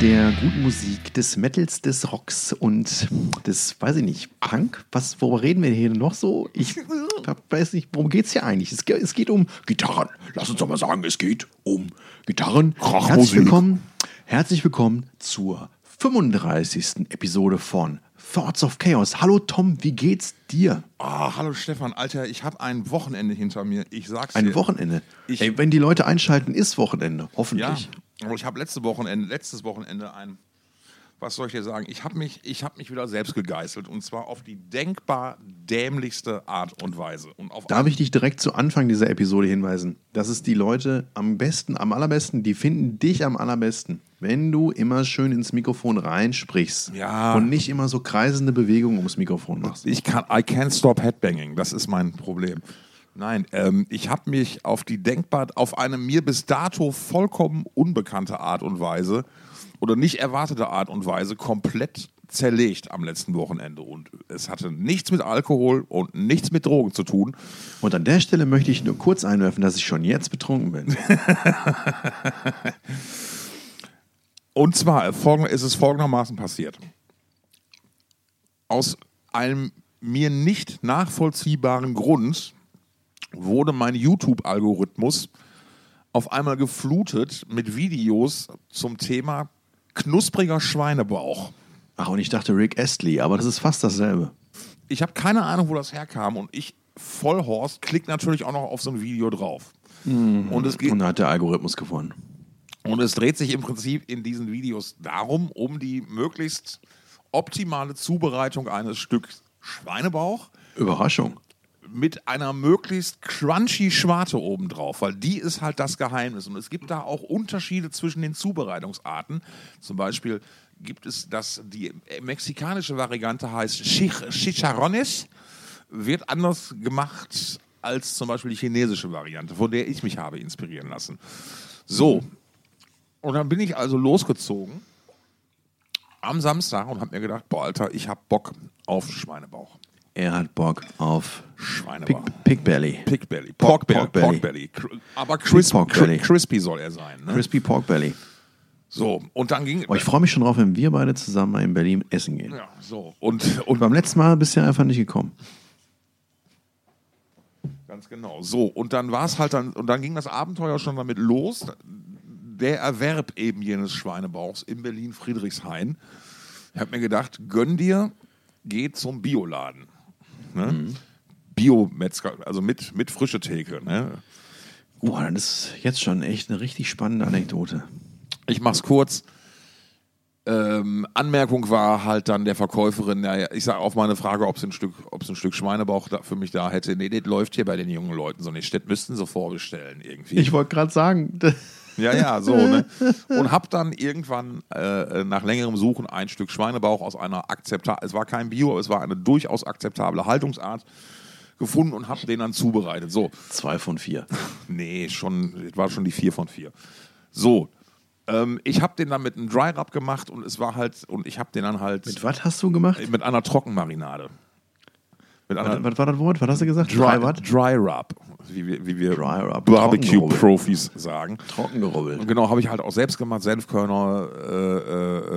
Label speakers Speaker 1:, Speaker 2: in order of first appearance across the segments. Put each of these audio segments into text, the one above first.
Speaker 1: Der guten Musik, des Metals, des Rocks und des, weiß ich nicht, Punk. Was, worüber reden wir hier noch so? Ich weiß nicht, worum geht es hier eigentlich? Es, es, geht um Gitarren. Lass uns doch mal sagen, es geht um Gitarren. Herzlich willkommen, herzlich willkommen zur 35. Episode von Thoughts of Chaos. Hallo Tom, wie geht's dir?
Speaker 2: Ah, hallo Stefan, Alter, ich habe ein Wochenende hinter mir. Ich sag's
Speaker 1: Ein
Speaker 2: dir.
Speaker 1: Wochenende.
Speaker 2: Ich-
Speaker 1: Ey, wenn die Leute einschalten, ist Wochenende. Hoffentlich.
Speaker 2: Ja, aber ich habe letzte Wochenende, letztes Wochenende ein, was soll ich dir sagen? Ich habe mich, ich habe mich wieder selbst gegeißelt und zwar auf die denkbar dämlichste Art und Weise. Und auf
Speaker 1: Darf ich dich direkt zu Anfang dieser Episode hinweisen? Das ist die Leute am besten, am allerbesten, die finden dich am allerbesten, wenn du immer schön ins Mikrofon reinsprichst
Speaker 2: Ja.
Speaker 1: und nicht immer so kreisende Bewegungen ums Mikrofon machst.
Speaker 2: Ich kann, I can't stop headbanging. Das ist mein Problem. Nein, ähm, ich habe mich auf die denkbar, auf eine mir bis dato vollkommen unbekannte Art und Weise oder nicht erwartete Art und Weise komplett zerlegt am letzten Wochenende. Und es hatte nichts mit Alkohol und nichts mit Drogen zu tun.
Speaker 1: Und an der Stelle möchte ich nur kurz einwerfen, dass ich schon jetzt betrunken bin.
Speaker 2: Und zwar ist es folgendermaßen passiert. Aus einem mir nicht nachvollziehbaren Grund wurde mein YouTube-Algorithmus auf einmal geflutet mit Videos zum Thema knuspriger Schweinebauch.
Speaker 1: Ach, und ich dachte Rick Astley, aber das ist fast dasselbe.
Speaker 2: Ich habe keine Ahnung, wo das herkam und ich, Vollhorst, klick natürlich auch noch auf so ein Video drauf. Und es geht
Speaker 1: Und da hat der Algorithmus gewonnen.
Speaker 2: Und es dreht sich im Prinzip in diesen Videos darum, um die möglichst optimale Zubereitung eines Stücks Schweinebauch
Speaker 1: Überraschung.
Speaker 2: Mit einer möglichst crunchy Schwarte obendrauf, weil die ist halt das Geheimnis. Und es gibt da auch Unterschiede zwischen den Zubereitungsarten. Zum Beispiel gibt es das, die mexikanische Variante heißt Chich- Chicharrones, wird anders gemacht als zum Beispiel die chinesische Variante, von der ich mich habe inspirieren lassen. So, und dann bin ich also losgezogen am Samstag und habe mir gedacht, boah, Alter, ich habe Bock auf Schweinebauch.
Speaker 1: Er hat Bock auf
Speaker 2: Schweinebauch.
Speaker 1: Pig Belly.
Speaker 2: Pig Belly. Pork.
Speaker 1: Pork Belly.
Speaker 2: Pork Belly. Aber crisp,
Speaker 1: Pork Belly.
Speaker 2: crispy soll er sein. Ne?
Speaker 1: Crispy Pork Belly.
Speaker 2: So, und dann ging.
Speaker 1: Oh, ich freue mich schon drauf, wenn wir beide zusammen mal in Berlin essen gehen.
Speaker 2: ja, so. Und, und
Speaker 1: Beim letzten Mal bist du ja einfach nicht gekommen.
Speaker 2: ganz genau. So, und dann war es halt dann, und dann ging das Abenteuer schon damit los. Der Erwerb eben jenes Schweinebauchs in Berlin-Friedrichshain. Ich habe mir gedacht, gönn dir, geh zum Bioladen. Ne?
Speaker 1: Mhm.
Speaker 2: Bio-Metzger, also mit, mit frische Theke. Ne?
Speaker 1: Boah, das ist jetzt schon echt eine richtig spannende Anekdote.
Speaker 2: Ich mach's kurz. Ähm, Anmerkung war halt dann der Verkäuferin, ja, ich sage auf meine Frage, ob sie ein Stück, ob sie ein Stück Schweinebauch da für mich da hätte. Nee, das läuft hier bei den jungen Leuten so nicht. Das müssten sie vorbestellen irgendwie.
Speaker 1: Ich wollte gerade sagen,
Speaker 2: ja, ja, so, ne? Und hab dann irgendwann äh, nach längerem Suchen ein Stück Schweinebauch aus einer akzeptablen, es war kein Bio, aber es war eine durchaus akzeptable Haltungsart gefunden und hab den dann zubereitet. So,
Speaker 1: zwei von vier.
Speaker 2: Nee, schon, das war schon die 4 von 4. So, ähm, ich habe den dann mit einem Dry Rub gemacht und es war halt, und ich habe den dann halt
Speaker 1: Mit was hast du gemacht?
Speaker 2: mit einer Trockenmarinade. Mit einer
Speaker 1: Was, was war das Wort? Was hast du gesagt?
Speaker 2: Dry,
Speaker 1: was?
Speaker 2: Dry Rub, wie wir, wie wir Barbecue-Profis sagen.
Speaker 1: Trocken gerubbelt.
Speaker 2: Und genau, habe ich halt auch selbst gemacht, Senfkörner, äh,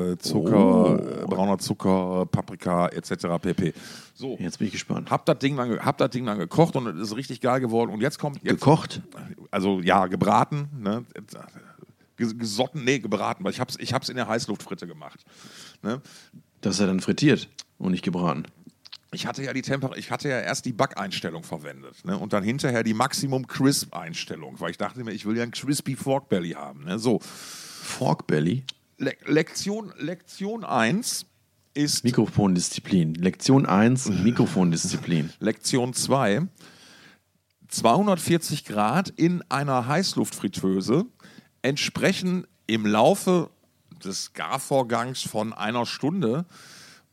Speaker 2: äh, äh, Zucker,
Speaker 1: Oh.
Speaker 2: brauner Zucker, Paprika etc. pp. So,
Speaker 1: Jetzt bin ich gespannt.
Speaker 2: hab das Ding dann, hab das Ding dann gekocht und es ist richtig geil geworden. Und jetzt kommt jetzt,
Speaker 1: Gekocht?
Speaker 2: also ja, gebraten, ne? Ges- Gesotten, nee, gebraten, weil ich hab's, ich hab's in der Heißluftfritte gemacht. Ne?
Speaker 1: Das ist ja dann frittiert und nicht gebraten.
Speaker 2: Ich hatte ja die Temper ich hatte ja erst die Backeinstellung verwendet, ne? Und dann hinterher die Maximum Crisp Einstellung, weil ich dachte mir, ich will ja ein Crispy Fork Belly haben, ne? So.
Speaker 1: Fork Belly?
Speaker 2: Le Lektion, Lektion 1 ist
Speaker 1: Mikrofondisziplin. Lektion 1, Mikrofondisziplin.
Speaker 2: Lektion 2. 240 Grad in einer Heißluftfritteuse entsprechen im Laufe des Garvorgangs von einer Stunde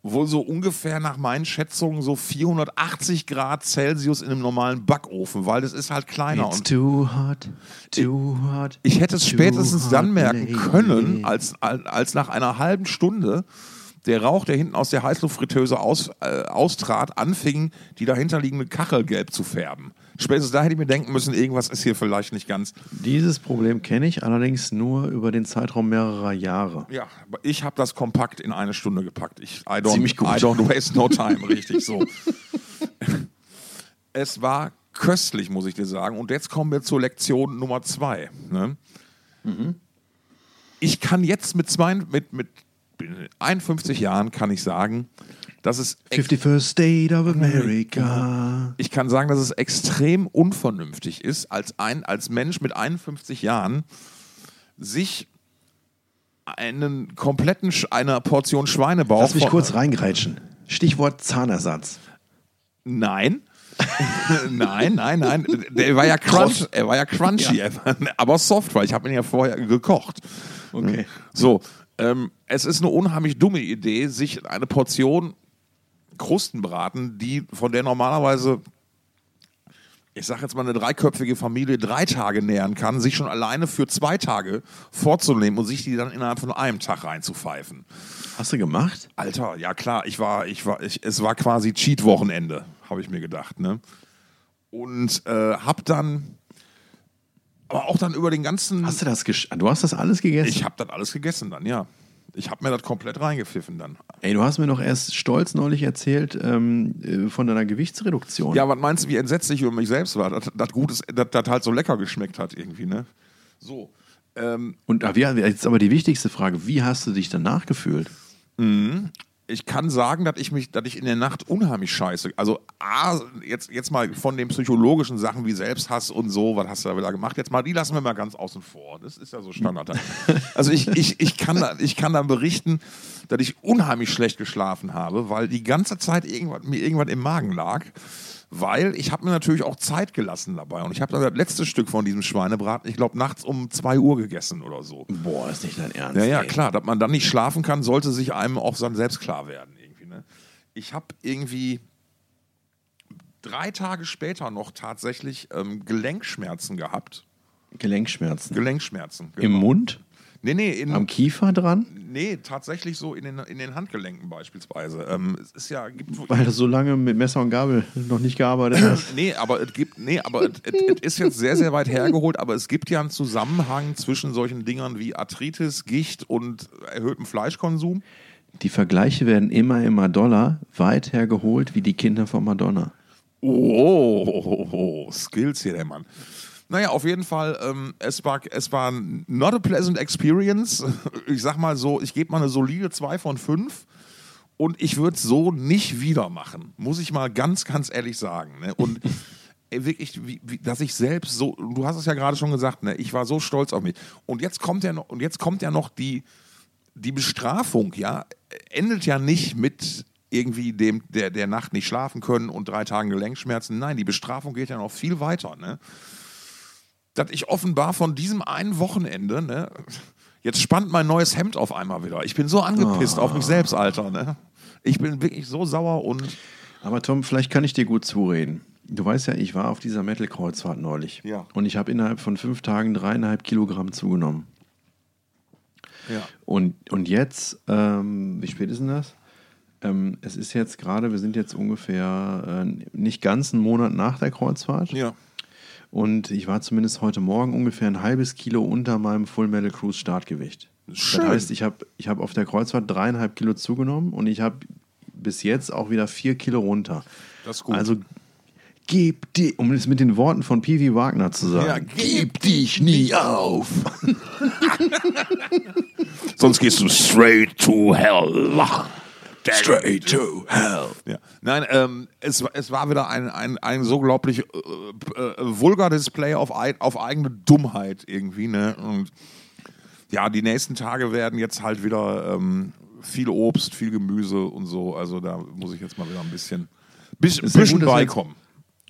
Speaker 2: wohl so ungefähr nach meinen Schätzungen so 480 Grad Celsius in einem normalen Backofen, weil das ist halt kleiner.
Speaker 1: It's too hot, too hot.
Speaker 2: ich hätte es spätestens dann merken können, als, als nach einer halben Stunde, der Rauch, der hinten aus der Heißluftfritteuse aus, äh, austrat, anfing, die dahinterliegende Kachel gelb zu färben. Spätestens da hätte ich mir denken müssen, irgendwas ist hier vielleicht nicht ganz.
Speaker 1: Dieses Problem kenne ich allerdings nur über den Zeitraum mehrerer Jahre.
Speaker 2: Ja, aber ich habe das kompakt in eine Stunde gepackt. Ich, I, don't,
Speaker 1: Ziemlich gut.
Speaker 2: I don't waste no time, richtig so. es war köstlich, muss ich dir sagen. Und jetzt kommen wir zur Lektion Nummer zwei. Ne? Ich kann jetzt mit, zwei, mit, mit 51 Jahren kann ich sagen, dass es
Speaker 1: 51st State of America.
Speaker 2: ich kann sagen, dass es extrem unvernünftig ist, als, ein, als Mensch mit 51 Jahren sich einen kompletten, Sch- eine Portion Schweinebauch.
Speaker 1: Lass mich kurz reingrätschen. Stichwort Zahnersatz.
Speaker 2: Nein. nein, nein, nein. Der war ja crunch, er war ja crunchy, war, aber soft, weil ich habe ihn ja vorher gekocht.
Speaker 1: Okay.
Speaker 2: So, ähm, es ist eine unheimlich dumme Idee, sich eine Portion Krustenbraten, die von der normalerweise, ich sag jetzt mal, eine dreiköpfige Familie drei Tage nähern kann, sich schon alleine für zwei Tage vorzunehmen und sich die dann innerhalb von einem Tag reinzupfeifen.
Speaker 1: Hast du gemacht?
Speaker 2: Alter, ja klar, ich war, ich war, ich, es war quasi Cheat-Wochenende, habe ich mir gedacht, ne? Und äh, hab dann, aber auch dann über den ganzen,
Speaker 1: Hast du das Du hast das alles gegessen?
Speaker 2: ich habe das alles gegessen dann, ja. Ich habe mir das komplett reingepfiffen dann.
Speaker 1: Ey, du hast mir doch erst stolz neulich erzählt ähm, äh, von deiner Gewichtsreduktion.
Speaker 2: Ja, was meinst du, wie entsetzlich ich über mich selbst war, dass das halt so lecker geschmeckt hat irgendwie, ne? So. Ähm,
Speaker 1: Und ah, jetzt aber die wichtigste Frage: Wie hast du dich danach gefühlt?
Speaker 2: Ich kann sagen, dass ich mich, dass ich in der Nacht unheimlich scheiße. Also A, jetzt, jetzt mal von den psychologischen Sachen wie Selbsthass und so, was hast du da wieder gemacht? Jetzt mal, die lassen wir mal ganz außen vor. Das ist ja so Standard. also ich, ich, ich, kann da, ich kann da berichten, dass ich unheimlich schlecht geschlafen habe, weil die ganze Zeit irgendwas, mir irgendwas im Magen lag. Weil ich habe mir natürlich auch Zeit gelassen dabei. Und ich habe dann das letzte Stück von diesem Schweinebraten, ich glaube, nachts um 2 Uhr gegessen oder so.
Speaker 1: Boah, ist nicht dein Ernst.
Speaker 2: Ja, ja,
Speaker 1: ey.
Speaker 2: klar, dass man dann nicht schlafen kann, sollte sich einem auch dann selbst klar werden. Irgendwie, ne? Ich habe irgendwie drei Tage später noch tatsächlich ähm, Gelenkschmerzen gehabt.
Speaker 1: Gelenkschmerzen.
Speaker 2: Gelenkschmerzen.
Speaker 1: Im
Speaker 2: genau.
Speaker 1: Mund?
Speaker 2: Nee, nee, in,
Speaker 1: Am Kiefer dran?
Speaker 2: nee, tatsächlich so in den, in den Handgelenken beispielsweise. Ähm, es ist ja, gibt,
Speaker 1: Weil du so lange mit Messer und Gabel noch nicht gearbeitet hast.
Speaker 2: Nee, aber es gibt, nee, aber es, es, es ist jetzt sehr, sehr weit hergeholt, aber es gibt ja einen Zusammenhang zwischen solchen Dingern wie Arthritis, Gicht und erhöhtem Fleischkonsum.
Speaker 1: Die Vergleiche werden immer, immer doller, weit hergeholt wie die Kinder von Madonna.
Speaker 2: Oh, oh, oh, Skills hier, der Mann. Naja, auf jeden Fall, ähm, es, war, es war not a pleasant experience. Ich sag mal so, ich gebe mal eine solide 2 von 5 und ich würde es so nicht wieder machen. Muss ich mal ganz, ganz ehrlich sagen. Ne? Und ey, wirklich, wie, wie, dass ich selbst so, du hast es ja gerade schon gesagt, ne? ich war so stolz auf mich. Und jetzt kommt ja noch, und jetzt kommt ja noch die, die Bestrafung, ja, endet ja nicht mit irgendwie dem, der, der Nacht nicht schlafen können und drei Tagen Gelenkschmerzen. Nein, die Bestrafung geht ja noch viel weiter, ne? Dass ich offenbar von diesem einen Wochenende, ne, jetzt spannt mein neues Hemd auf einmal wieder. Ich bin so angepisst auf mich selbst, Alter, ne? Ich bin wirklich so sauer und
Speaker 1: Aber Tom, vielleicht kann ich dir gut zureden. Du weißt ja, ich war auf dieser Metal-Kreuzfahrt neulich.
Speaker 2: Ja.
Speaker 1: Und ich habe innerhalb von fünf Tagen dreieinhalb Kilogramm zugenommen.
Speaker 2: ja.
Speaker 1: Und, und jetzt, ähm, wie spät ist denn das? Ähm, es ist jetzt gerade, wir sind jetzt ungefähr äh, nicht ganz einen Monat nach der Kreuzfahrt.
Speaker 2: Ja.
Speaker 1: Und ich war zumindest heute Morgen ungefähr ein halbes Kilo unter meinem Full Metal Cruise Startgewicht.
Speaker 2: Schön.
Speaker 1: Das heißt, ich habe ich hab auf der Kreuzfahrt dreieinhalb Kilo zugenommen und ich habe bis jetzt auch wieder vier Kilo runter.
Speaker 2: Das ist gut.
Speaker 1: Also gib die, um es mit den Worten von P.V. Wagner zu sagen,
Speaker 2: Ja,
Speaker 1: gib dich nie auf.
Speaker 2: Sonst gehst du straight to hell.
Speaker 1: Straight to hell.
Speaker 2: Ja. Nein, ähm, es, es war wieder ein, ein, ein so unglaublich äh, äh, vulgar Display auf, auf eigene Dummheit irgendwie. Ne? Und ja, die nächsten Tage werden jetzt halt wieder ähm, viel Obst, viel Gemüse und so. Also da muss ich jetzt mal wieder ein bisschen, bisschen, bisschen
Speaker 1: gut,
Speaker 2: beikommen.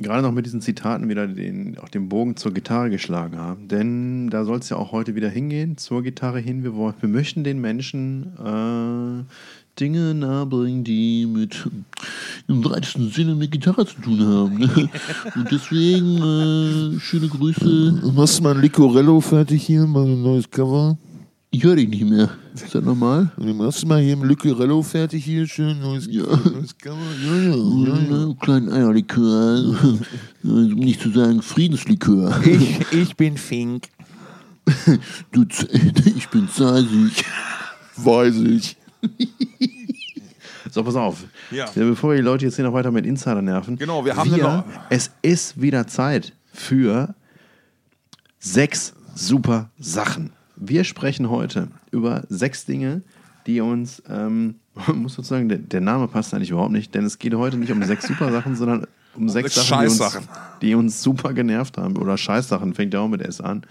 Speaker 1: Gerade noch mit diesen Zitaten wieder den, auch den Bogen zur Gitarre geschlagen haben. Denn da soll es ja auch heute wieder hingehen, zur Gitarre hin. Wir, wollen, wir möchten den Menschen äh, Dinge nahebringen, die mit im weitesten Sinne mit Gitarre zu tun haben. Und deswegen äh, schöne Grüße.
Speaker 3: Machst du mal ein Licorello fertig hier, mal ein neues Cover?
Speaker 1: Ich höre dich nicht mehr. Sag nochmal.
Speaker 2: Du machst mal hier im Lückerello fertig hier schön. Neues, ja. neues Cover. Ja, ja, ja, ja.
Speaker 1: Kleinen Eierlikör. um nicht zu sagen Friedenslikör.
Speaker 2: Ich, ich bin Fink.
Speaker 1: Du, ich bin Zasig.
Speaker 2: Weiß ich.
Speaker 1: So, pass auf.
Speaker 2: Ja.
Speaker 1: Bevor wir die Leute jetzt hier noch weiter mit Insider nerven.
Speaker 2: Genau, wir haben noch-
Speaker 1: Es ist wieder Zeit für sechs super Sachen. Wir sprechen heute über sechs Dinge, die uns, ähm, muss sozusagen, der, der Name passt eigentlich überhaupt nicht, denn es geht heute nicht um sechs super Sachen, sondern um sechs
Speaker 2: sechs
Speaker 1: Sachen, die uns,
Speaker 2: Scheißsachen.
Speaker 1: die uns super genervt haben. Oder Scheißsachen, fängt ja auch mit S an.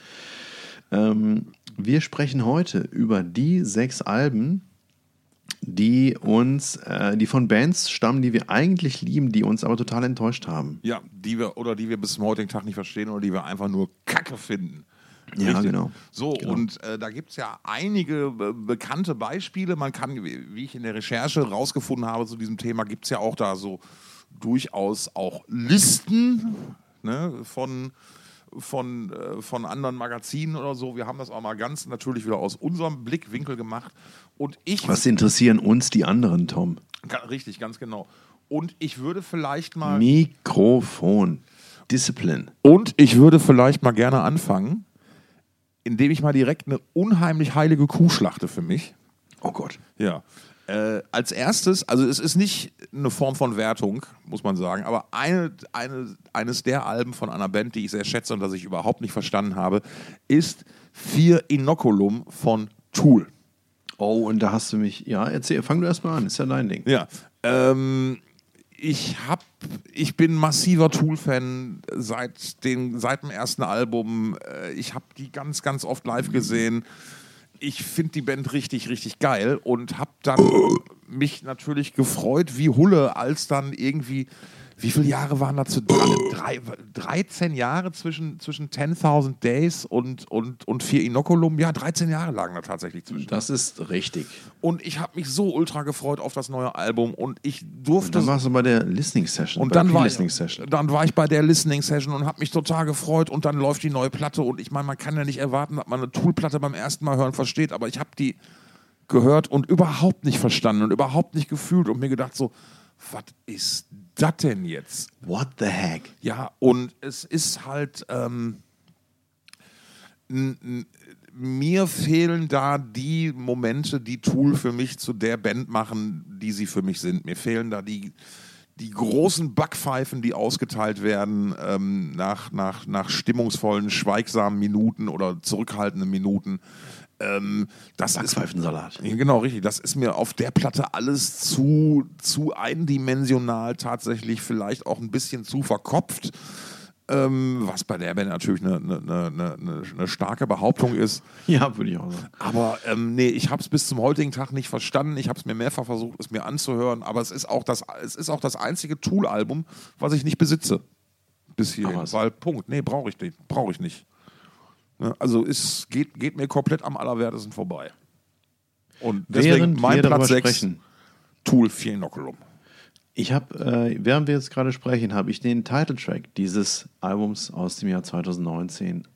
Speaker 1: Ähm, wir sprechen heute über die sechs Alben, die uns, äh, die von Bands stammen, die wir eigentlich lieben, die uns aber total enttäuscht haben.
Speaker 2: Ja, die wir, oder die wir bis zum heutigen Tag nicht verstehen oder die wir einfach nur Kacke finden.
Speaker 1: Ja, genau.
Speaker 2: So,
Speaker 1: Genau.
Speaker 2: und äh, da gibt es ja einige äh, bekannte Beispiele. Man kann, wie wie ich in der Recherche rausgefunden habe zu diesem Thema, gibt es ja auch da so durchaus auch Listen ne, von, von, äh, von anderen Magazinen oder so. Wir haben das auch mal ganz natürlich wieder aus unserem Blickwinkel gemacht. Und ich
Speaker 1: Was interessieren uns die anderen, Tom?
Speaker 2: Richtig, ganz genau. Und ich würde vielleicht mal.
Speaker 1: Mikrofon. Discipline.
Speaker 2: Und ich würde vielleicht mal gerne anfangen, indem ich mal direkt eine unheimlich heilige Kuh schlachte für mich.
Speaker 1: Oh Gott.
Speaker 2: Ja. Äh, als erstes, also es ist nicht eine Form von Wertung, muss man sagen, aber eine, eine, eines der Alben von einer Band, die ich sehr schätze und das ich überhaupt nicht verstanden habe, ist Vier Inoculum von Tool.
Speaker 1: Oh, und da hast du mich. Ja, erzähl, fang du erst mal an, ist ja dein Ding.
Speaker 2: Ja. Ähm, ich hab, ich bin massiver Tool-Fan seit, den- seit dem ersten Album. Äh, Ich habe die ganz, ganz oft live gesehen. Ich finde die Band richtig, richtig geil und habe dann mich natürlich gefreut wie Hulle, als dann irgendwie, wie viele Jahre waren dazu? Drei, 13 Jahre zwischen, zwischen 10.000 Days und, und, und vier Inoculum. Ja, 13 Jahre lagen da tatsächlich zwischen.
Speaker 1: Das ist richtig.
Speaker 2: Und ich habe mich so ultra gefreut auf das neue Album und ich
Speaker 1: Und
Speaker 2: durfte.
Speaker 1: dann warst du bei der Listening Session.
Speaker 2: und dann war,
Speaker 1: Listening Session.
Speaker 2: dann war ich bei der Listening Session und habe mich total gefreut und dann läuft die neue Platte und ich meine, man kann ja nicht erwarten, dass man eine Tool-Platte beim ersten Mal hören versteht, aber ich habe die gehört und überhaupt nicht verstanden und überhaupt nicht gefühlt und mir gedacht so, was ist das denn jetzt?
Speaker 1: What the heck?
Speaker 2: Ja, und es ist halt, ähm, mir fehlen da die Momente, die Tool für mich zu der Band machen, die sie für mich sind. Mir fehlen da die, die großen Backpfeifen, die ausgeteilt werden ähm, nach, nach, nach stimmungsvollen, schweigsamen Minuten oder zurückhaltenden Minuten. Ähm, das ist
Speaker 1: Backpfeifensalat.
Speaker 2: ja, Genau, richtig. Das ist mir auf der Platte alles zu, zu eindimensional, tatsächlich vielleicht auch ein bisschen zu verkopft. Ähm, was bei der Band natürlich eine, eine, eine, eine, starke Behauptung ist.
Speaker 1: Ja, würde ich auch sagen.
Speaker 2: Aber ähm, nee, ich habe es bis zum heutigen Tag nicht verstanden. Ich habe es mir mehrfach versucht, es mir anzuhören. Aber es ist auch das, es ist auch das einzige Tool-Album, was ich nicht besitze. Bis hierhin. Weil, Punkt. Nee, brauche ich nicht. Brauche ich nicht. Ne? Also es geht, geht mir komplett am allerwertesten vorbei. Und deswegen
Speaker 1: Während
Speaker 2: mein Platz 6,
Speaker 1: sprechen.
Speaker 2: Tool 4 Inoculum.
Speaker 1: Ich habe, äh, während wir jetzt gerade sprechen, habe ich den Titeltrack dieses Albums aus dem Jahr 2019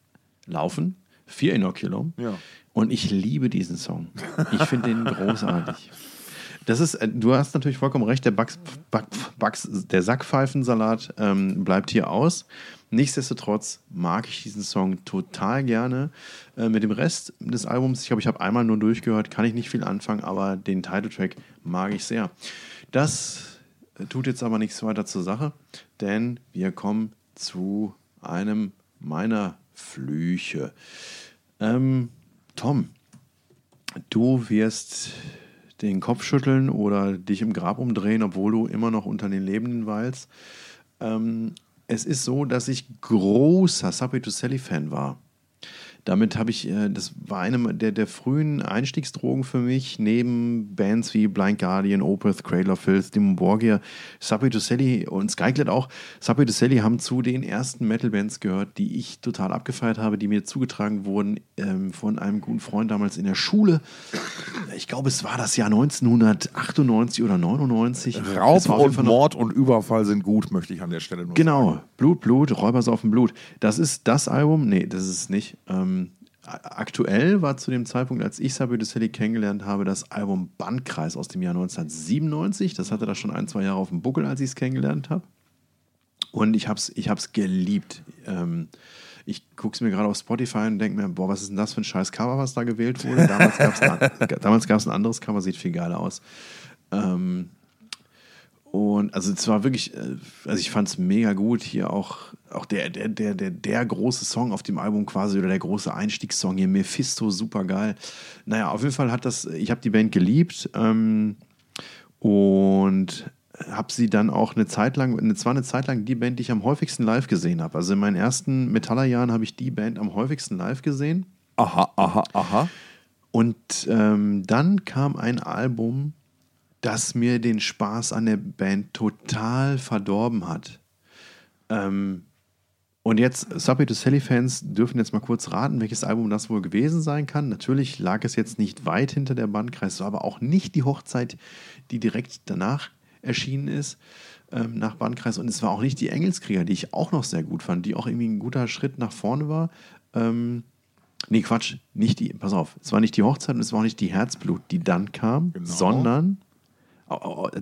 Speaker 1: laufen. Vier Inoculum.
Speaker 2: Ja.
Speaker 1: Und ich liebe diesen Song. Ich finde den großartig. Das ist, äh, du hast natürlich vollkommen recht, der, Bugs, Bugs, Bugs, der Sackpfeifensalat ähm, bleibt hier aus. Nichtsdestotrotz mag ich diesen Song total gerne. Äh, mit dem Rest des Albums, ich glaube, ich habe einmal nur durchgehört, kann ich nicht viel anfangen, aber den Titeltrack mag ich sehr. Das tut jetzt aber nichts weiter zur Sache, denn wir kommen zu einem meiner Flüche. Ähm, Tom, du wirst den Kopf schütteln oder dich im Grab umdrehen, obwohl du immer noch unter den Lebenden weilst. Ähm, es ist so, dass ich großer Subway to Sally Fan war. Damit habe ich, äh, das war eine der, der frühen Einstiegsdrogen für mich, neben Bands wie Blind Guardian, Opeth, Cradle of Filth, Demon Borgia, Subway to Sally und Skyclad auch. Subway to Sally haben zu den ersten Metal-Bands gehört, die ich total abgefeiert habe, die mir zugetragen wurden ähm, von einem guten Freund damals in der Schule. Ich glaube, es war das Jahr 1998 oder 99. Es
Speaker 2: Raub
Speaker 1: auf
Speaker 2: und
Speaker 1: noch-
Speaker 2: Mord und Überfall sind gut, möchte ich an der Stelle nur sagen.
Speaker 1: Genau, Blut, Blut, Räubersaufen Blut. Das ist das Album, nee, das ist es nicht. Ähm, aktuell war zu dem Zeitpunkt, als ich Sabio Sally kennengelernt habe, das Album Bandkreis aus dem Jahr 1997. Das hatte da schon ein, zwei Jahre auf dem Buckel, als ich es kennengelernt habe. Und ich habe es ich hab's geliebt. Ähm, ich gucke es mir gerade auf Spotify und denke mir, boah, was ist denn das für ein scheiß Cover, was da gewählt wurde? Damals gab es ein, ein anderes Cover, sieht viel geiler aus. Ähm, und also es war wirklich, äh, also ich fand es mega gut. Hier auch, auch der, der, der, der, der große Song auf dem Album quasi oder der große Einstiegssong hier, Mephisto, super geil. Naja, auf jeden Fall hat das, ich habe die Band geliebt ähm, und habe sie dann auch eine Zeit lang, es war eine Zeit lang die Band, die ich am häufigsten live gesehen habe. Also in meinen ersten Metaller-Jahren habe ich die Band am häufigsten live gesehen.
Speaker 2: Aha, aha, aha.
Speaker 1: Und ähm, dann kam ein Album, das mir den Spaß an der Band total verdorben hat. Ähm, und jetzt, Subway to Sally-Fans dürfen jetzt mal kurz raten, welches Album das wohl gewesen sein kann. Natürlich lag es jetzt nicht weit hinter der Bandkreis, aber auch nicht die Hochzeit, die direkt danach erschienen ist, ähm, nach Bandkreis. Und es war auch nicht die Engelskrieger, die ich auch noch sehr gut fand, die auch irgendwie ein guter Schritt nach vorne war. Ähm, nee, Quatsch, nicht die, pass auf, es war nicht die Hochzeit und es war auch nicht die Herzblut, die dann kam, genau. sondern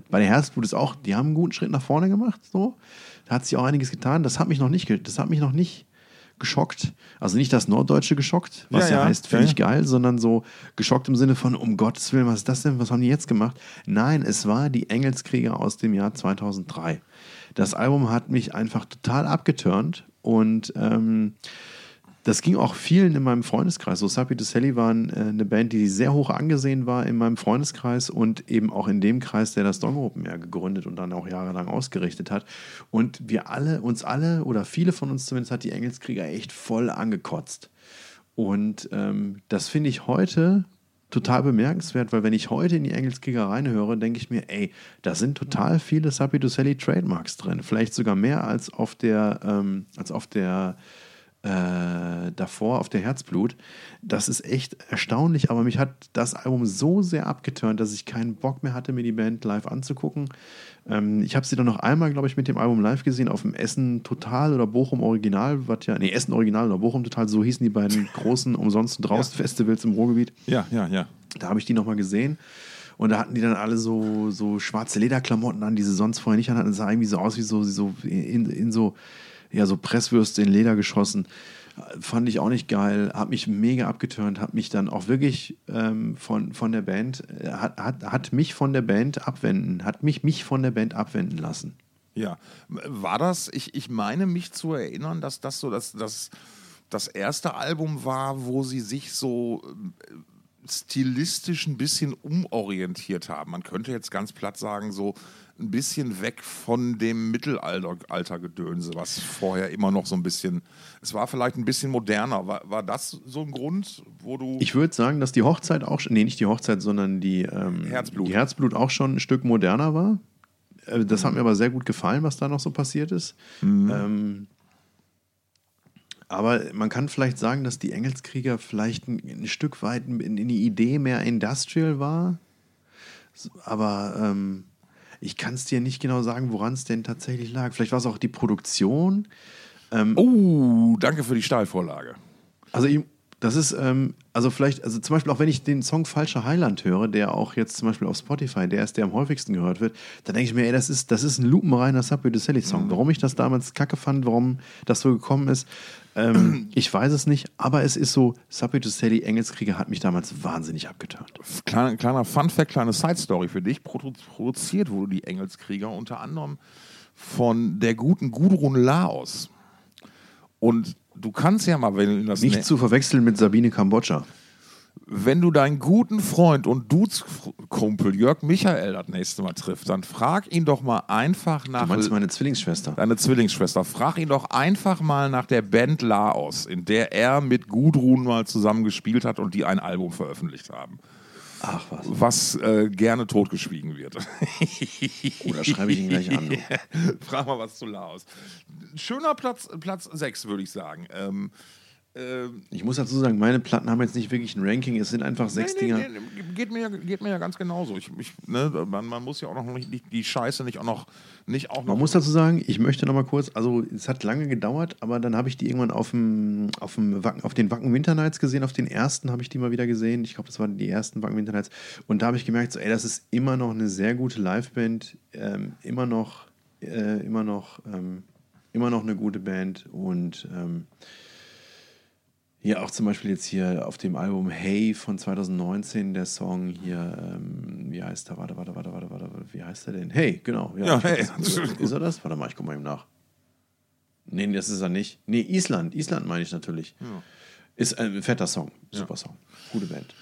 Speaker 1: bei der Herzblut ist auch, die haben einen guten Schritt nach vorne gemacht. So. Da hat sich auch einiges getan. Das hat mich noch nicht, das hat mich noch nicht geschockt. Also nicht das Norddeutsche geschockt, was ja, ja, ja heißt, finde ja, ich geil, sondern so geschockt im Sinne von, um Gottes Willen, was ist das denn? Was haben die jetzt gemacht? Nein, es war die Engelskrieger aus dem Jahr 2003. Das Album hat mich einfach total abgeturnt und ähm, das ging auch vielen in meinem Freundeskreis. So Sapi Sally waren äh, eine Band, die sehr hoch angesehen war in meinem Freundeskreis und eben auch in dem Kreis, der das Air gegründet und dann auch jahrelang ausgerichtet hat. Und wir alle, uns alle oder viele von uns zumindest, hat die Engelskrieger echt voll angekotzt. Und ähm, das finde ich heute total bemerkenswert, weil wenn ich heute in die Engelskrieger reinhöre, denke ich mir, ey, da sind total viele Sapi to Sally Trademarks drin. Vielleicht sogar mehr als auf der, ähm, als auf der äh, davor auf der Herzblut. Das ist echt erstaunlich, aber mich hat das Album so sehr abgeturnt, dass ich keinen Bock mehr hatte, mir die Band live anzugucken. Ähm, ich habe sie dann noch einmal, glaube ich, mit dem Album live gesehen, auf dem Essen Total oder Bochum Original, was ja, nee, Essen Original oder Bochum Total, so hießen die beiden großen umsonst draußen. Festivals im Ruhrgebiet.
Speaker 2: Ja, ja, ja.
Speaker 1: Da habe ich die nochmal gesehen. Und da hatten die dann alle so, so schwarze Lederklamotten an, die sie sonst vorher nicht hatten. Das sah irgendwie so aus wie so, so in, in so ja, so Presswürste in Leder geschossen. Fand ich auch nicht geil, hat mich mega abgeturnt, hat mich dann auch wirklich ähm, von, von der Band, äh, hat, hat, hat mich von der Band abwenden, hat mich, mich von der Band abwenden lassen.
Speaker 2: Ja, war das, ich, ich meine mich zu erinnern, dass das so das, das, das erste Album war, wo sie sich so äh, stilistisch ein bisschen umorientiert haben. Man könnte jetzt ganz platt sagen, so ein bisschen weg von dem Mittelaltergedönse, was vorher immer noch so ein bisschen, es war vielleicht ein bisschen moderner. War, war das so ein Grund, wo du.
Speaker 1: Ich würde sagen, dass die Hochzeit auch, nee, nicht die Hochzeit, sondern die, ähm,
Speaker 2: Herzblut.
Speaker 1: die Herzblut auch schon ein Stück moderner war. Äh, das mhm. hat mir aber sehr gut gefallen, was da noch so passiert ist. Mhm. Ähm, aber man kann vielleicht sagen, dass die Engelskrieger vielleicht ein, ein Stück weit in, in, die Idee mehr Industrial war. Aber ähm, ich kann es dir nicht genau sagen, woran es denn tatsächlich lag. Vielleicht war es auch die Produktion.
Speaker 2: Ähm, oh, danke für die Stahlvorlage.
Speaker 1: Also ich, das ist, ähm, also vielleicht, also zum Beispiel auch wenn ich den Song Falscher Heiland höre, der auch jetzt zum Beispiel auf Spotify, der ist, der am häufigsten gehört wird, dann denke ich mir, ey, das ist, das ist ein lupenreiner Subway to Sally Song. Mhm. Warum ich das damals kacke fand, warum das so gekommen ist, ähm, ich weiß es nicht, aber es ist so, Subway to Sally Engelskrieger hat mich damals wahnsinnig abgeturnt.
Speaker 2: Kleiner, kleiner Fun-Fact, kleine Side-Story für dich. Produ produziert wurde die Engelskrieger unter anderem von der guten Gudrun Laos. Und du kannst ja mal, wenn du das.
Speaker 1: Nicht zu verwechseln mit Sabine Kambodscha.
Speaker 2: Wenn du deinen guten Freund und Dudes-Kumpel Jörg Michael das nächste Mal triffst, dann frag ihn doch mal einfach nach. Du
Speaker 1: meinst meine Zwillingsschwester?
Speaker 2: Deine Zwillingsschwester. Frag ihn doch einfach mal nach der Band Laos, in der er mit Gudrun mal zusammen gespielt hat und die ein Album veröffentlicht haben.
Speaker 1: Ach was.
Speaker 2: Was äh, gerne totgeschwiegen wird.
Speaker 1: Oder schreibe ich ihn gleich an.
Speaker 2: Frag mal was zu Laos. Schöner Platz, Platz 6, würde ich sagen. Ähm, ähm,
Speaker 1: Ich muss dazu sagen, meine Platten haben jetzt nicht wirklich ein Ranking, es sind einfach sechs
Speaker 2: nee, nee,
Speaker 1: Dinger.
Speaker 2: nee, geht, mir, ja- geht mir ja ganz genauso. Ich, ich, ne, man, man muss ja auch noch nicht die, die Scheiße nicht auch noch nicht auch noch.
Speaker 1: Man muss dazu sagen, ich möchte noch mal kurz, also es hat lange gedauert, aber dann habe ich die irgendwann auf, dem, auf, dem Wacken, auf den Wacken Winter Nights gesehen, auf den ersten habe ich die mal wieder gesehen. Ich glaube, das waren die ersten Wacken Winter Nights. Und da habe ich gemerkt, so, ey, das ist immer noch eine sehr gute Liveband, ähm, immer noch, äh, immer noch, ähm, immer noch eine gute Band und ähm, hier auch zum Beispiel jetzt hier auf dem Album Hey von 2019, der Song hier, ähm, wie heißt der? Warte, warte, warte, warte, warte, warte, wie heißt der denn? Hey, genau.
Speaker 2: Ja,
Speaker 1: ich
Speaker 2: Hey.
Speaker 1: das- Ist er das? Warte mal, ich guck mal ihm nach. Nee, das ist er nicht. Nee, Island. Island meine ich natürlich. Ist ein fetter Song. Super Song. Gute Band.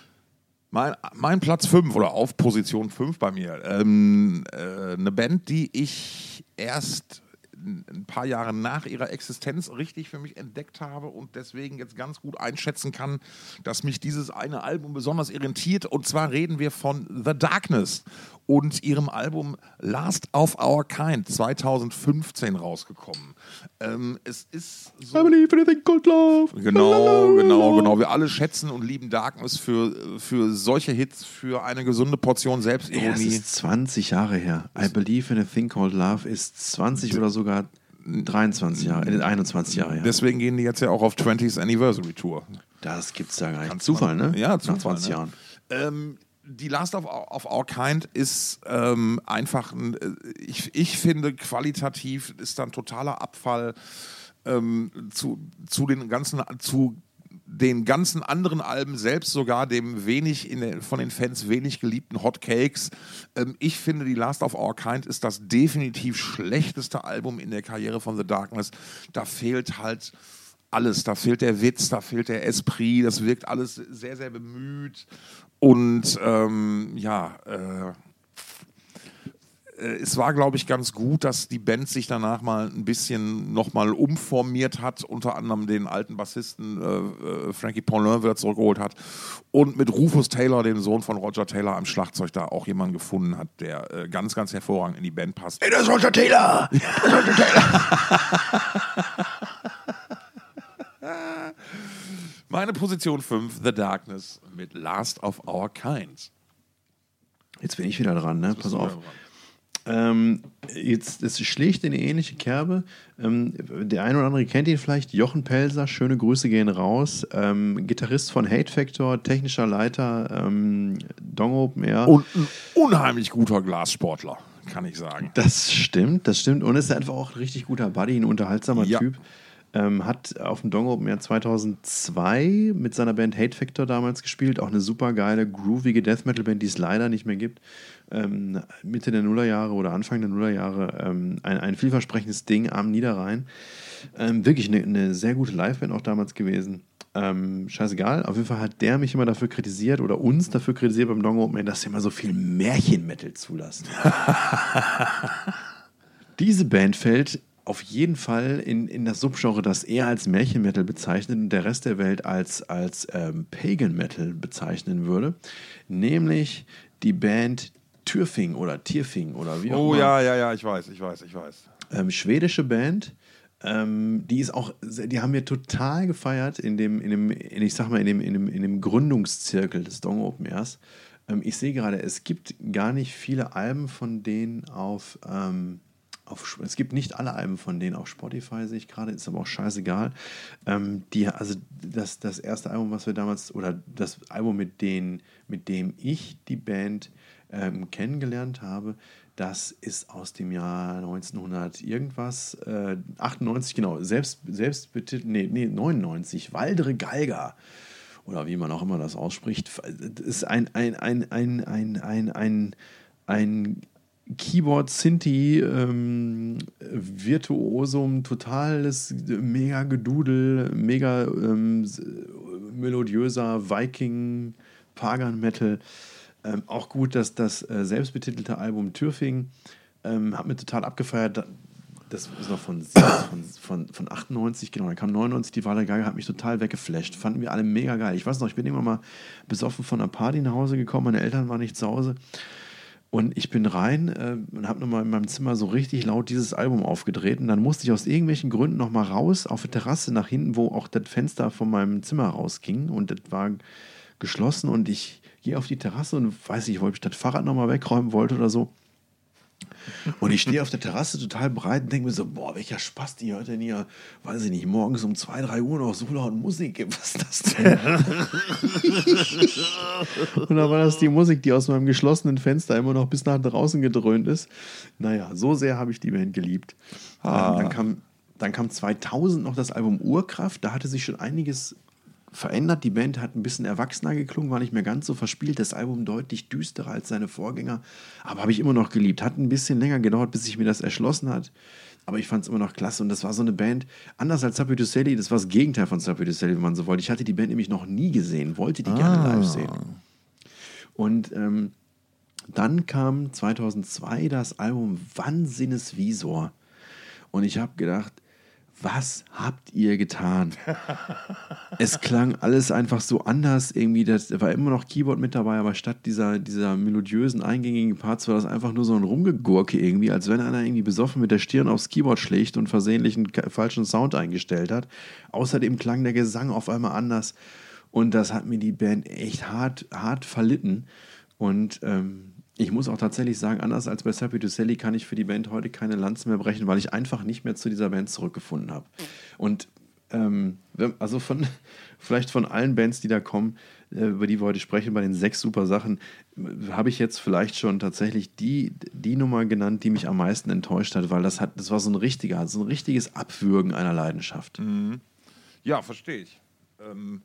Speaker 2: Mein, mein Platz 5 oder auf Position 5 bei mir. Ähm, äh, eine Band, die ich erst ein paar Jahre nach ihrer Existenz richtig für mich entdeckt habe und deswegen jetzt ganz gut einschätzen kann, dass mich dieses eine Album besonders irritiert. Und zwar reden wir von The Darkness und ihrem Album Last of Our Kind 2015 rausgekommen. Ähm, es ist so
Speaker 1: I believe anything called love.
Speaker 2: Genau, genau, genau. Wir alle schätzen und lieben Darkness für, für solche Hits, für eine gesunde Portion
Speaker 1: Ja, es
Speaker 2: Selbstironie.
Speaker 1: ist 20 Jahre her. I Believe in a Thing Called Love ist 20 oder sogar 23 Jahre, äh, 21 Jahre her.
Speaker 2: Deswegen gehen die jetzt ja auch auf 20th Anniversary Tour.
Speaker 1: Das gibt's da gar nicht.
Speaker 2: Kannst
Speaker 1: Zufall,
Speaker 2: man-
Speaker 1: ne?
Speaker 2: Ja,
Speaker 1: Nach
Speaker 2: Zufall.
Speaker 1: 20
Speaker 2: ne?
Speaker 1: Jahren.
Speaker 2: Ähm, die Last of, of Our Kind ist ähm, einfach, ein, äh, ich, ich finde, qualitativ ist dann totaler Abfall ähm, zu, zu den ganzen, zu den ganzen anderen Alben, selbst sogar dem wenig der, von den Fans wenig geliebten Hot Cakes. Ähm, ich finde, die Last of Our Kind ist das definitiv schlechteste Album in der Karriere von The Darkness. Da fehlt halt alles. Da fehlt der Witz, da fehlt der Esprit, das wirkt alles sehr, sehr bemüht. Und ähm, ja, äh, es war, glaube ich, ganz gut, dass die Band sich danach mal ein bisschen nochmal umformiert hat, unter anderem den alten Bassisten äh, äh, Frankie Paulin wieder zurückgeholt hat und mit Rufus Taylor, dem Sohn von Roger Taylor, am Schlagzeug da auch jemanden gefunden hat, der äh, ganz, ganz hervorragend in die Band passt.
Speaker 1: Ey, das ist Roger Taylor!
Speaker 2: Meine Position 5, The Darkness mit Last of Our Kind.
Speaker 1: Jetzt bin ich wieder dran, ne? Pass auf.
Speaker 2: dran.
Speaker 1: Ähm, jetzt, es schlägt in eine ähnliche Kerbe. Ähm, der eine oder andere kennt ihn vielleicht. Jochen Pelser, schöne Grüße gehen raus. Ähm, Gitarrist von Hate Factor, technischer Leiter, ähm, Dong Open Air.
Speaker 2: Und ein unheimlich guter Glassportler, kann ich sagen.
Speaker 1: Das stimmt, das stimmt. Und ist einfach auch ein richtig guter Buddy, ein unterhaltsamer
Speaker 2: Ja.
Speaker 1: Typ. Ähm, hat auf dem Dong Open Air 2002 mit seiner Band Hate Factor damals gespielt. Auch eine super geile, groovige Death Metal Band, die es leider nicht mehr gibt. Ähm, Mitte der Nullerjahre oder Anfang der Nullerjahre ähm, ein, ein vielversprechendes Ding am Niederrhein. Ähm, wirklich eine, eine sehr gute Liveband auch damals gewesen. Ähm, scheißegal, auf jeden Fall hat der mich immer dafür kritisiert oder uns dafür kritisiert beim Dong Open Air, dass sie immer so viel Märchenmetal zulassen. Diese Band fällt auf jeden Fall in, in das Subgenre, das er als Märchenmetal bezeichnet und der Rest der Welt als, als ähm, Pagan Metal bezeichnen würde. Nämlich die Band Türfing oder Tierfing oder wie auch
Speaker 2: Oh
Speaker 1: immer.
Speaker 2: ja, ja, ja, ich weiß, ich weiß, ich weiß.
Speaker 1: Ähm, schwedische Band. Ähm, die ist auch, die haben wir total gefeiert in dem, in dem, in, ich sag mal, in dem, in dem, in dem Gründungszirkel des Dong Open Airs. Ähm, ich sehe gerade, es gibt gar nicht viele Alben von denen auf, ähm, auf, es gibt nicht alle Alben von denen auf Spotify, sehe ich gerade, ist aber auch scheißegal. Ähm, die, also das, das erste Album, was wir damals, oder das Album, mit, denen, mit dem ich die Band ähm, kennengelernt habe, das ist aus dem Jahr 1900 irgendwas, äh, 98, genau, selbst, selbst nee, nee, 99, Waldre Galga oder wie man auch immer das ausspricht, ist ein, ein, ein, ein, ein, ein, ein, ein Keyboard Synthi ähm, Virtuosum, totales mega Gedudel, mega ähm, melodiöser Viking Pagan Metal. Ähm, auch gut, dass das äh, selbstbetitelte Album Türfing ähm, hat mir total abgefeiert. Da- Das ist noch von, von, von, von 98, genau. Dann kam 99, die Wale Gaga hat mich total weggeflasht. Fanden wir alle mega geil. Ich weiß noch, ich bin irgendwann mal besoffen von einer Party nach Hause gekommen. Meine Eltern waren nicht zu Hause. Und ich bin rein äh, und habe nochmal in meinem Zimmer so richtig laut dieses Album aufgedreht. Und dann musste ich aus irgendwelchen Gründen nochmal raus auf der Terrasse nach hinten, wo auch das Fenster von meinem Zimmer rausging. Und das war geschlossen. Und ich gehe auf die Terrasse und weiß nicht, ob ich das Fahrrad nochmal wegräumen wollte oder so. Und ich stehe auf der Terrasse total breit und denke mir so, boah, welcher Spaß die hört denn hier, weiß ich nicht, morgens um 2, 3 Uhr noch so laut Musik gibt. Was ist das denn? und dann war das die Musik, die aus meinem geschlossenen Fenster immer noch bis nach draußen gedröhnt ist. Naja, so sehr habe ich die Band geliebt. Ah. Dann, kam, dann kam 2000 noch das Album Urkraft. Da hatte sich schon einiges verändert. Die Band hat ein bisschen erwachsener geklungen, war nicht mehr ganz so verspielt. Das Album deutlich düsterer als seine Vorgänger. Aber habe ich immer noch geliebt. Hat ein bisschen länger gedauert, bis sich mir das erschlossen hat. Aber ich fand es immer noch klasse. Und das war so eine Band, anders als Sapi Sally, das war das Gegenteil von Sapi Sally, wenn man so wollte. Ich hatte die Band nämlich noch nie gesehen, wollte die ah. gerne live sehen. Und ähm, dann kam 2002 das Album Wahnsinnesvisor. Und ich habe gedacht, was habt ihr getan? es klang alles einfach so anders. Irgendwie, das war immer noch Keyboard mit dabei, aber statt dieser, dieser melodiösen, eingängigen Parts war das einfach nur so ein Rumgegurke irgendwie, als wenn einer irgendwie besoffen mit der Stirn aufs Keyboard schlägt und versehentlich einen falschen Sound eingestellt hat. Außerdem klang der Gesang auf einmal anders. Und das hat mir die Band echt hart, hart verlitten. Und ähm, ich muss auch tatsächlich sagen, anders als bei Sappy to Sally kann ich für die Band heute keine Lanze mehr brechen, weil ich einfach nicht mehr zu dieser Band zurückgefunden habe. Und ähm, also von, vielleicht von allen Bands, die da kommen, äh, über die wir heute sprechen, bei den sechs super Sachen, habe ich jetzt vielleicht schon tatsächlich die, die Nummer genannt, die mich am meisten enttäuscht hat, weil das hat, das war so ein richtiger, so ein richtiges Abwürgen einer Leidenschaft.
Speaker 2: Mhm. Ja, verstehe ich. Ähm,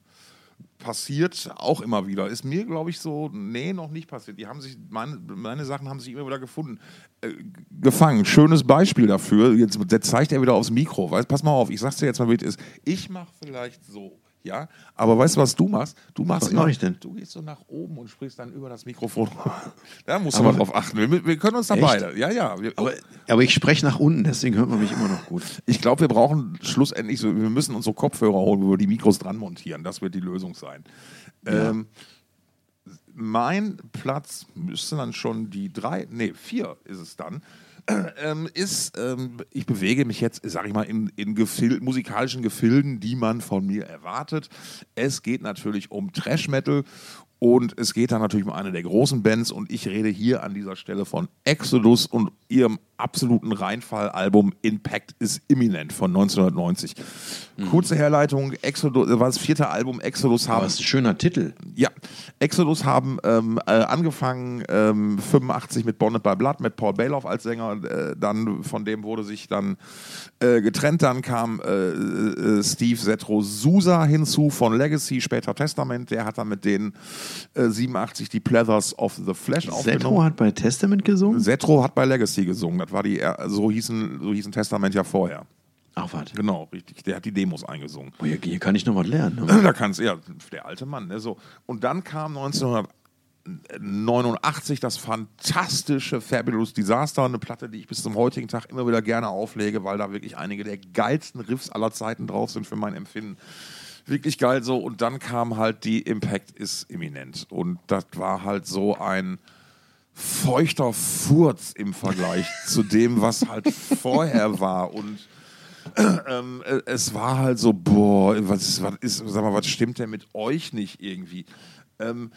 Speaker 2: passiert auch immer wieder. Ist mir, glaube ich, so, nee, noch nicht passiert. Die haben sich, meine, meine Sachen haben sich immer wieder gefunden. Äh, gefangen. Schönes Beispiel dafür. Jetzt, zeigt er wieder aufs Mikro. Weißt, pass mal auf, ich sag's dir jetzt mal, wie es ist. Ich mache vielleicht so. Ja, aber weißt du, was du machst? Du machst
Speaker 1: was mache ich denn?
Speaker 2: Du gehst so nach oben und sprichst dann über das Mikrofon. da musst du mal drauf achten. Wir, wir können uns da beide. Ja, ja. Wir,
Speaker 1: aber, aber ich spreche nach unten, deswegen hört man mich immer noch gut.
Speaker 2: Ich glaube, wir brauchen schlussendlich so, wir müssen unsere Kopfhörer holen, wo wir die Mikros dran montieren. Das wird die Lösung sein. Ja. Ähm, mein Platz müsste dann schon die drei, nee, vier ist es dann ähm, ist, ähm, ich bewege mich jetzt, sage ich mal, in, in Gefil musikalischen Gefilden, die man von mir erwartet. Es geht natürlich um Trash Metal und es geht dann natürlich um eine der großen Bands. Und ich rede hier an dieser Stelle von Exodus und ihrem absoluten Reinfall-Album Impact is Imminent von 1990. Mhm. Kurze Herleitung, Exodus, war das vierte Album, Exodus haben... Aber
Speaker 1: ist ein schöner Titel.
Speaker 2: Ja, Exodus haben ähm, äh, angefangen ähm, 85 mit Bonnet by Blood, mit Paul Bailoff als Sänger, äh, dann von dem wurde sich dann äh, getrennt, dann kam äh, äh, Steve Zetro Sousa hinzu von Legacy, später Testament, der hat dann mit denen 87 äh, die Pleathers of the Flesh
Speaker 1: Zetro aufgenommen. Zetro hat bei Testament gesungen?
Speaker 2: Zetro hat bei Legacy gesungen, das war die, so hießen, so hießen Testament ja vorher.
Speaker 1: Ach, warte.
Speaker 2: Genau, richtig. Der hat die Demos eingesungen.
Speaker 1: Oh, hier, hier kann ich noch was lernen.
Speaker 2: Ne? Da kannst ja, der alte Mann. Ne, so. Und dann kam 1989 das fantastische Fabulous Disaster, eine Platte, die ich bis zum heutigen Tag immer wieder gerne auflege, weil da wirklich einige der geilsten Riffs aller Zeiten drauf sind für mein Empfinden. Wirklich geil so. Und dann kam halt die Impact ist imminent. Und das war halt so ein feuchter Furz im Vergleich zu dem, was halt vorher war. Und ähm, äh, es war halt so, boah, was ist, was ist, sag mal, was stimmt denn mit euch nicht irgendwie? Ähm,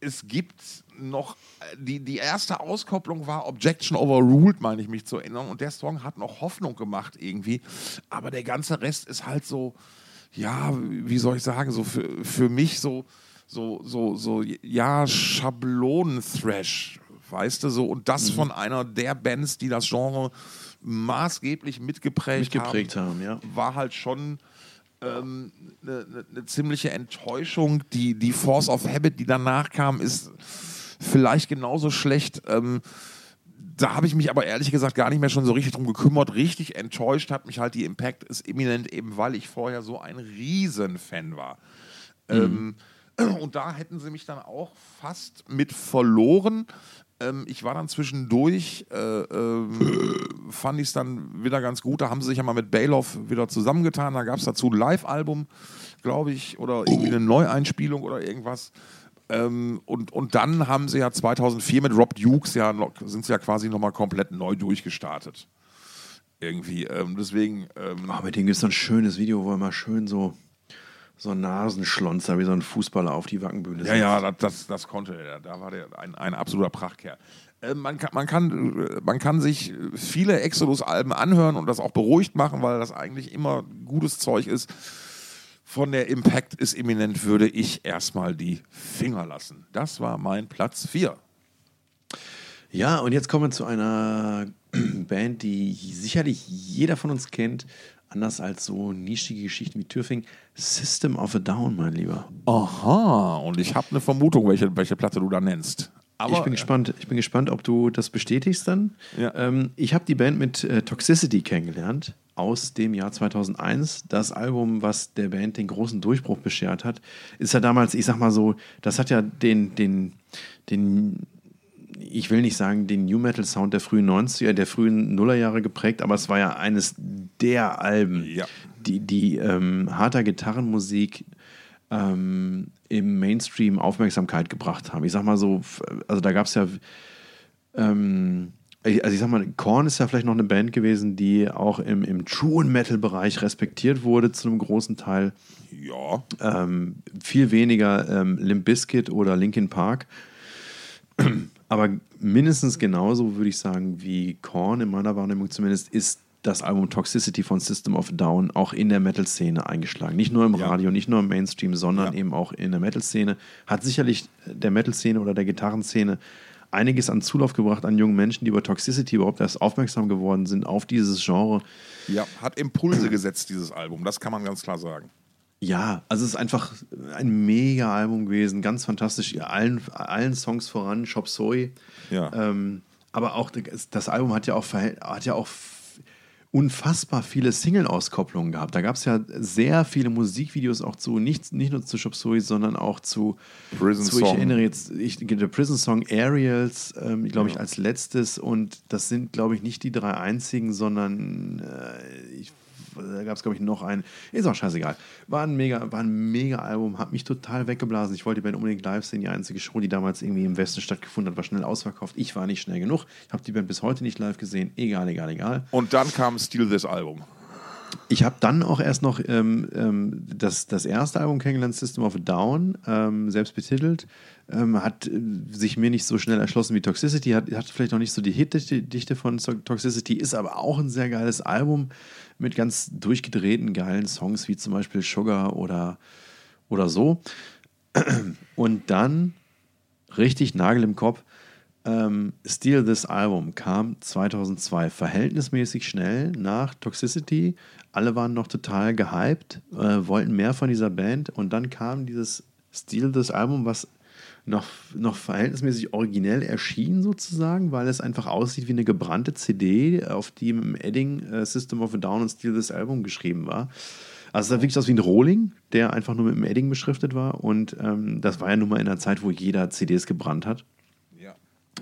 Speaker 2: es gibt noch, die, die erste Auskopplung war Objection Overruled, meine ich mich zu erinnern. Und der Song hat noch Hoffnung gemacht irgendwie. Aber der ganze Rest ist halt so, ja, wie soll ich sagen, so für, für mich so, so, so, so, ja, Schablonen-Thrash weißt du so. Und das mhm. von einer der Bands, die das Genre maßgeblich mitgeprägt,
Speaker 1: mitgeprägt haben, haben ja.
Speaker 2: war halt schon eine ähm, ne, ne, ne ziemliche Enttäuschung. Die, die Force of Habit, die danach kam, ist vielleicht genauso schlecht. Ähm, da habe ich mich aber ehrlich gesagt gar nicht mehr schon so richtig drum gekümmert. Richtig enttäuscht hat mich halt die Impact ist imminent, eben weil ich vorher so ein Riesenfan war. Mhm. Ähm, und da hätten sie mich dann auch fast mit verloren. Ähm, ich war dann zwischendurch, äh, äh, fand ich es dann wieder ganz gut. Da haben sie sich ja mal mit Bailoff wieder zusammengetan. Da gab es dazu ein Live-Album, glaube ich, oder irgendwie eine Neueinspielung oder irgendwas. Ähm, und, und dann haben sie ja 2004 mit Rob Dukes ja noch, sind sie ja quasi nochmal komplett neu durchgestartet. Irgendwie. Ähm, deswegen. Ähm,
Speaker 1: Oh, mit dem gibt es so ein schönes Video, wo er mal schön so, so ein Nasenschlonzer wie so ein Fußballer auf die Wackenbühne
Speaker 2: Ja, ja, das, das, das konnte er. Da war der ein, ein absoluter Prachtkerl. Äh, man, kann, man, kann, äh, man kann sich viele Exodus-Alben anhören und das auch beruhigt machen, weil das eigentlich immer gutes Zeug ist. Von der Impact ist imminent, würde ich erstmal die Finger lassen. Das war mein Platz 4.
Speaker 1: Ja, und jetzt kommen wir zu einer Band, die sicherlich jeder von uns kennt, anders als so nischige Geschichten wie Türfing. System of a Down, mein Lieber.
Speaker 2: Aha, und ich habe eine Vermutung, welche, welche Platte du da nennst. Aber,
Speaker 1: ich bin gespannt. Ich bin gespannt, ob du das bestätigst dann.
Speaker 2: Ja.
Speaker 1: Ähm, ich habe die Band mit äh, Toxicity kennengelernt aus dem Jahr 2001. Das Album, was der Band den großen Durchbruch beschert hat, ist ja damals, ich sag mal so, das hat ja den, den, den ich will nicht sagen, den New Metal Sound der frühen 90er, der frühen Nullerjahre geprägt, aber es war ja eines der Alben,
Speaker 2: Ja.
Speaker 1: die, die ähm, harter Gitarrenmusik ähm, im Mainstream Aufmerksamkeit gebracht haben. Ich sag mal so, also da gab es ja, ähm, also ich sag mal, Korn ist ja vielleicht noch eine Band gewesen, die auch im, im True Metal Bereich respektiert wurde zu einem großen Teil
Speaker 2: ja,
Speaker 1: ähm, viel weniger ähm, Limp Bizkit oder Linkin Park. Aber mindestens genauso würde ich sagen, wie Korn in meiner Wahrnehmung zumindest, ist das Album Toxicity von System of Down auch in der Metal-Szene eingeschlagen. Nicht nur im
Speaker 2: Ja.
Speaker 1: Radio, nicht nur im Mainstream, sondern
Speaker 2: Ja.
Speaker 1: eben auch in der Metal-Szene. Hat sicherlich der Metal-Szene oder der Gitarrenszene einiges an Zulauf gebracht an jungen Menschen, die über Toxicity überhaupt erst aufmerksam geworden sind auf dieses Genre.
Speaker 2: ja, hat Impulse gesetzt, dieses Album. Das kann man ganz klar sagen.
Speaker 1: Ja, also es ist einfach ein mega Album gewesen, ganz fantastisch, allen, allen Songs voran, Chop Soy.
Speaker 2: Ja.
Speaker 1: Ähm, aber auch das, Album hat ja auch, hat ja auch unfassbar viele Single-Auskopplungen gehabt. Da gab es ja sehr viele Musikvideos auch zu, nicht, nicht nur zu Chop Suey, sondern auch zu,
Speaker 2: Prison
Speaker 1: zu ich
Speaker 2: Song.
Speaker 1: erinnere jetzt, ich, der Prison Song Aerials, ähm, glaube ich, als letztes. Und das sind, glaube ich, nicht die drei einzigen, sondern äh, ich, da gab es, glaube ich, noch einen. Ist auch scheißegal. War ein mega, war ein mega Album, hat mich total weggeblasen. Ich wollte die Band unbedingt live sehen. Die einzige Show, die damals irgendwie im Westen stattgefunden hat, war schnell ausverkauft. Ich war nicht schnell genug. Ich habe die Band bis heute nicht live gesehen. Egal, egal, egal.
Speaker 2: Und dann kam Steal This Album.
Speaker 1: Ich habe dann auch erst noch ähm, ähm, das, das erste Album kennengelernt, System of a Down, ähm, selbst betitelt. Ähm, hat äh, sich mir nicht so schnell erschlossen wie Toxicity, hat, hat vielleicht noch nicht so die Hitdichte von Toxicity, ist aber auch ein sehr geiles Album mit ganz durchgedrehten, geilen Songs wie zum Beispiel Sugar oder, oder so. Und dann, richtig Nagel im Kopf, ähm, Steal This Album kam 2002 verhältnismäßig schnell nach Toxicity. Alle waren noch total gehypt, äh, wollten mehr von dieser Band und dann kam dieses Steal This Album, was noch, noch verhältnismäßig originell erschien sozusagen, weil es einfach aussieht wie eine gebrannte CD, auf die im Edding äh, System of a Down und Steal This Album geschrieben war. Also es sah wirklich aus wie ein Rohling, der einfach nur mit dem Edding beschriftet war und ähm, das war ja nun mal in einer Zeit, wo jeder CDs gebrannt hat
Speaker 2: Ja.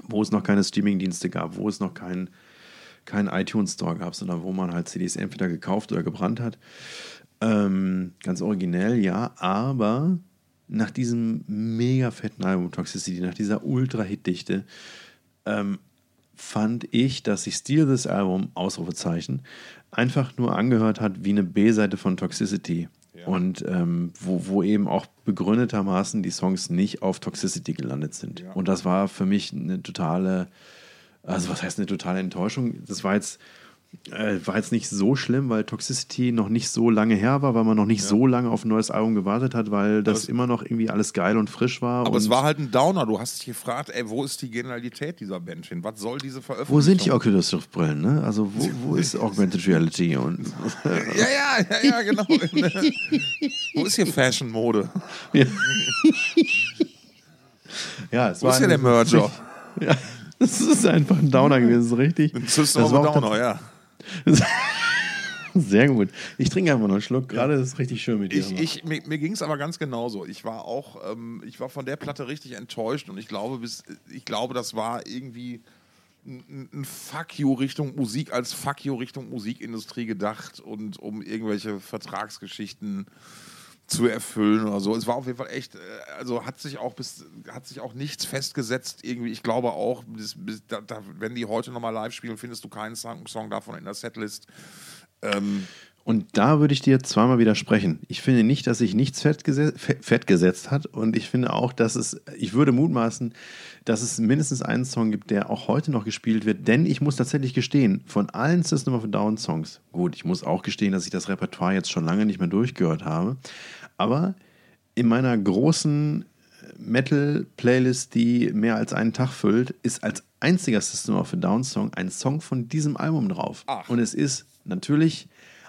Speaker 1: wo es noch keine Streaming-Dienste gab, wo es noch keinen kein iTunes-Store gab, sondern wo man halt CDs entweder gekauft oder gebrannt hat. Ähm, ganz originell, ja, aber nach diesem mega fetten Album Toxicity, nach dieser Ultra-Hit-Dichte, ähm, fand ich, dass sich Steal This Album, Ausrufezeichen, einfach nur angehört hat wie eine B-Seite von Toxicity.
Speaker 2: Ja.
Speaker 1: Und ähm, wo, wo eben auch begründetermaßen die Songs nicht auf Toxicity gelandet sind.
Speaker 2: Ja.
Speaker 1: Und das war für mich eine totale, also was heißt eine totale Enttäuschung? Das war jetzt, äh, war jetzt nicht so schlimm, weil Toxicity noch nicht so lange her war, weil man noch nicht so lange auf ein neues Album gewartet hat, weil das
Speaker 2: es-
Speaker 1: immer noch irgendwie alles geil und frisch war.
Speaker 2: Aber es war halt ein Downer. Du hast dich gefragt, ey, wo ist die Genialität dieser Band hin? Was soll diese Veröffentlichung?
Speaker 1: wo sind die Oculus Rift Brillen? Ne? Also wo, wo ist Augmented Reality? Und
Speaker 2: Ja, ja, ja, ja, genau. wo ist hier Fashion-Mode?
Speaker 1: ja, es
Speaker 2: Wo ist hier der Merger?
Speaker 1: Ja, das ist einfach ein Downer gewesen, richtig.
Speaker 2: System
Speaker 1: Das war
Speaker 2: Downer, ja.
Speaker 1: Sehr gut. Ich trinke einfach noch einen Schluck. Gerade ist es richtig schön mit dir.
Speaker 2: Ich, ich, mir mir ging es aber ganz genauso. Ich war auch, ähm, ich war von der Platte richtig enttäuscht und ich glaube, bis, ich glaube, das war irgendwie ein, ein Fuck you Richtung Musik als Fuck you Richtung Musikindustrie gedacht und um irgendwelche Vertragsgeschichten zu erfüllen oder so. Es war auf jeden Fall echt, äh, also hat sich auch bis, hat sich auch nichts festgesetzt irgendwie. Ich glaube auch, bis, bis, da, da, wenn die heute nochmal live spielen, findest du keinen Song, davon in der Setlist. Ähm,
Speaker 1: und da würde ich dir zweimal widersprechen. Ich finde nicht, dass sich nichts fett, fett, gesetzt hat. Und ich finde auch, dass es, ich würde mutmaßen, dass es mindestens einen Song gibt, der auch heute noch gespielt wird. Denn ich muss tatsächlich gestehen, von allen System of a Down Songs, gut, ich muss auch gestehen, dass ich das Repertoire jetzt schon lange nicht mehr durchgehört habe. Aber in meiner großen Metal-Playlist, die mehr als einen Tag füllt, ist als einziger System of a Down Song ein Song von diesem Album drauf. Ach. Und es ist natürlich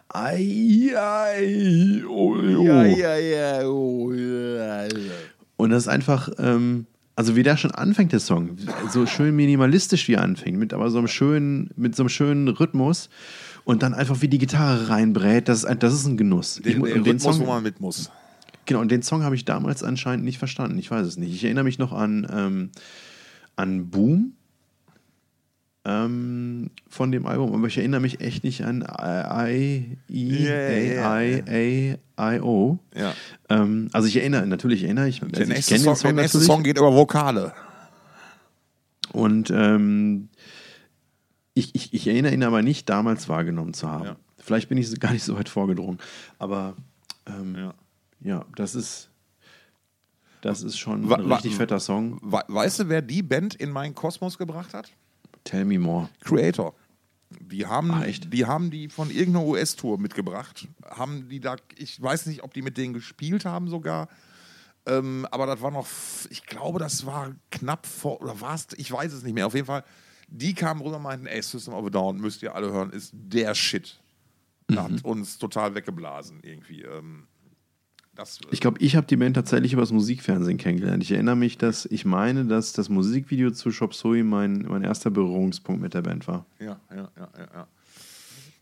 Speaker 1: Ai, ai, oh, oh. Ja, ja, ja, oh, Und das ist einfach, ähm, also wie der schon anfängt, der Song, so schön minimalistisch wie er anfängt, mit aber so einem schönen, mit so einem schönen Rhythmus und dann einfach wie die Gitarre reinbrät, das ist ein, das ist ein Genuss.
Speaker 2: Den, ich, den Rhythmus, Song, wo man mit muss.
Speaker 1: Genau, und den Song habe ich damals anscheinend nicht verstanden. Ich weiß es nicht. Ich erinnere mich noch an, ähm, an Boom ähm, von dem Album, aber ich erinnere mich echt nicht an I, E, A, I, A, I, O. Ja. Ähm, also ich erinnere, natürlich erinnere ich.
Speaker 2: Also der nächste, ich Song, Song, der nächste Song geht über Vokale.
Speaker 1: Und ähm, ich, ich, ich, erinnere ihn aber nicht, damals wahrgenommen zu haben. Ja. Vielleicht bin ich gar nicht so weit vorgedrungen. Aber ähm, ja. ja, das ist. Das ist schon ein richtig fetter Song.
Speaker 2: Weißt du, wer die Band in meinen Kosmos gebracht hat?
Speaker 1: Tell me more.
Speaker 2: Creator. Die haben, ah, die haben die von irgendeiner US-Tour mitgebracht. Haben die da, ich weiß nicht, ob die mit denen gespielt haben sogar. Ähm, aber das war noch, ich glaube, das war knapp vor, oder war es, ich weiß es nicht mehr. Auf jeden Fall, die kamen rüber und meinten, ey, System of a Down, müsst ihr alle hören, ist der Shit. Mhm. Hat uns total weggeblasen irgendwie. Ähm,
Speaker 1: das, ich glaube, ich habe die Band tatsächlich über das Musikfernsehen kennengelernt. Ich erinnere mich, dass ich meine, dass das Musikvideo zu Shop Sui mein, mein erster Berührungspunkt mit der Band war.
Speaker 2: Ja, ja, ja, ja.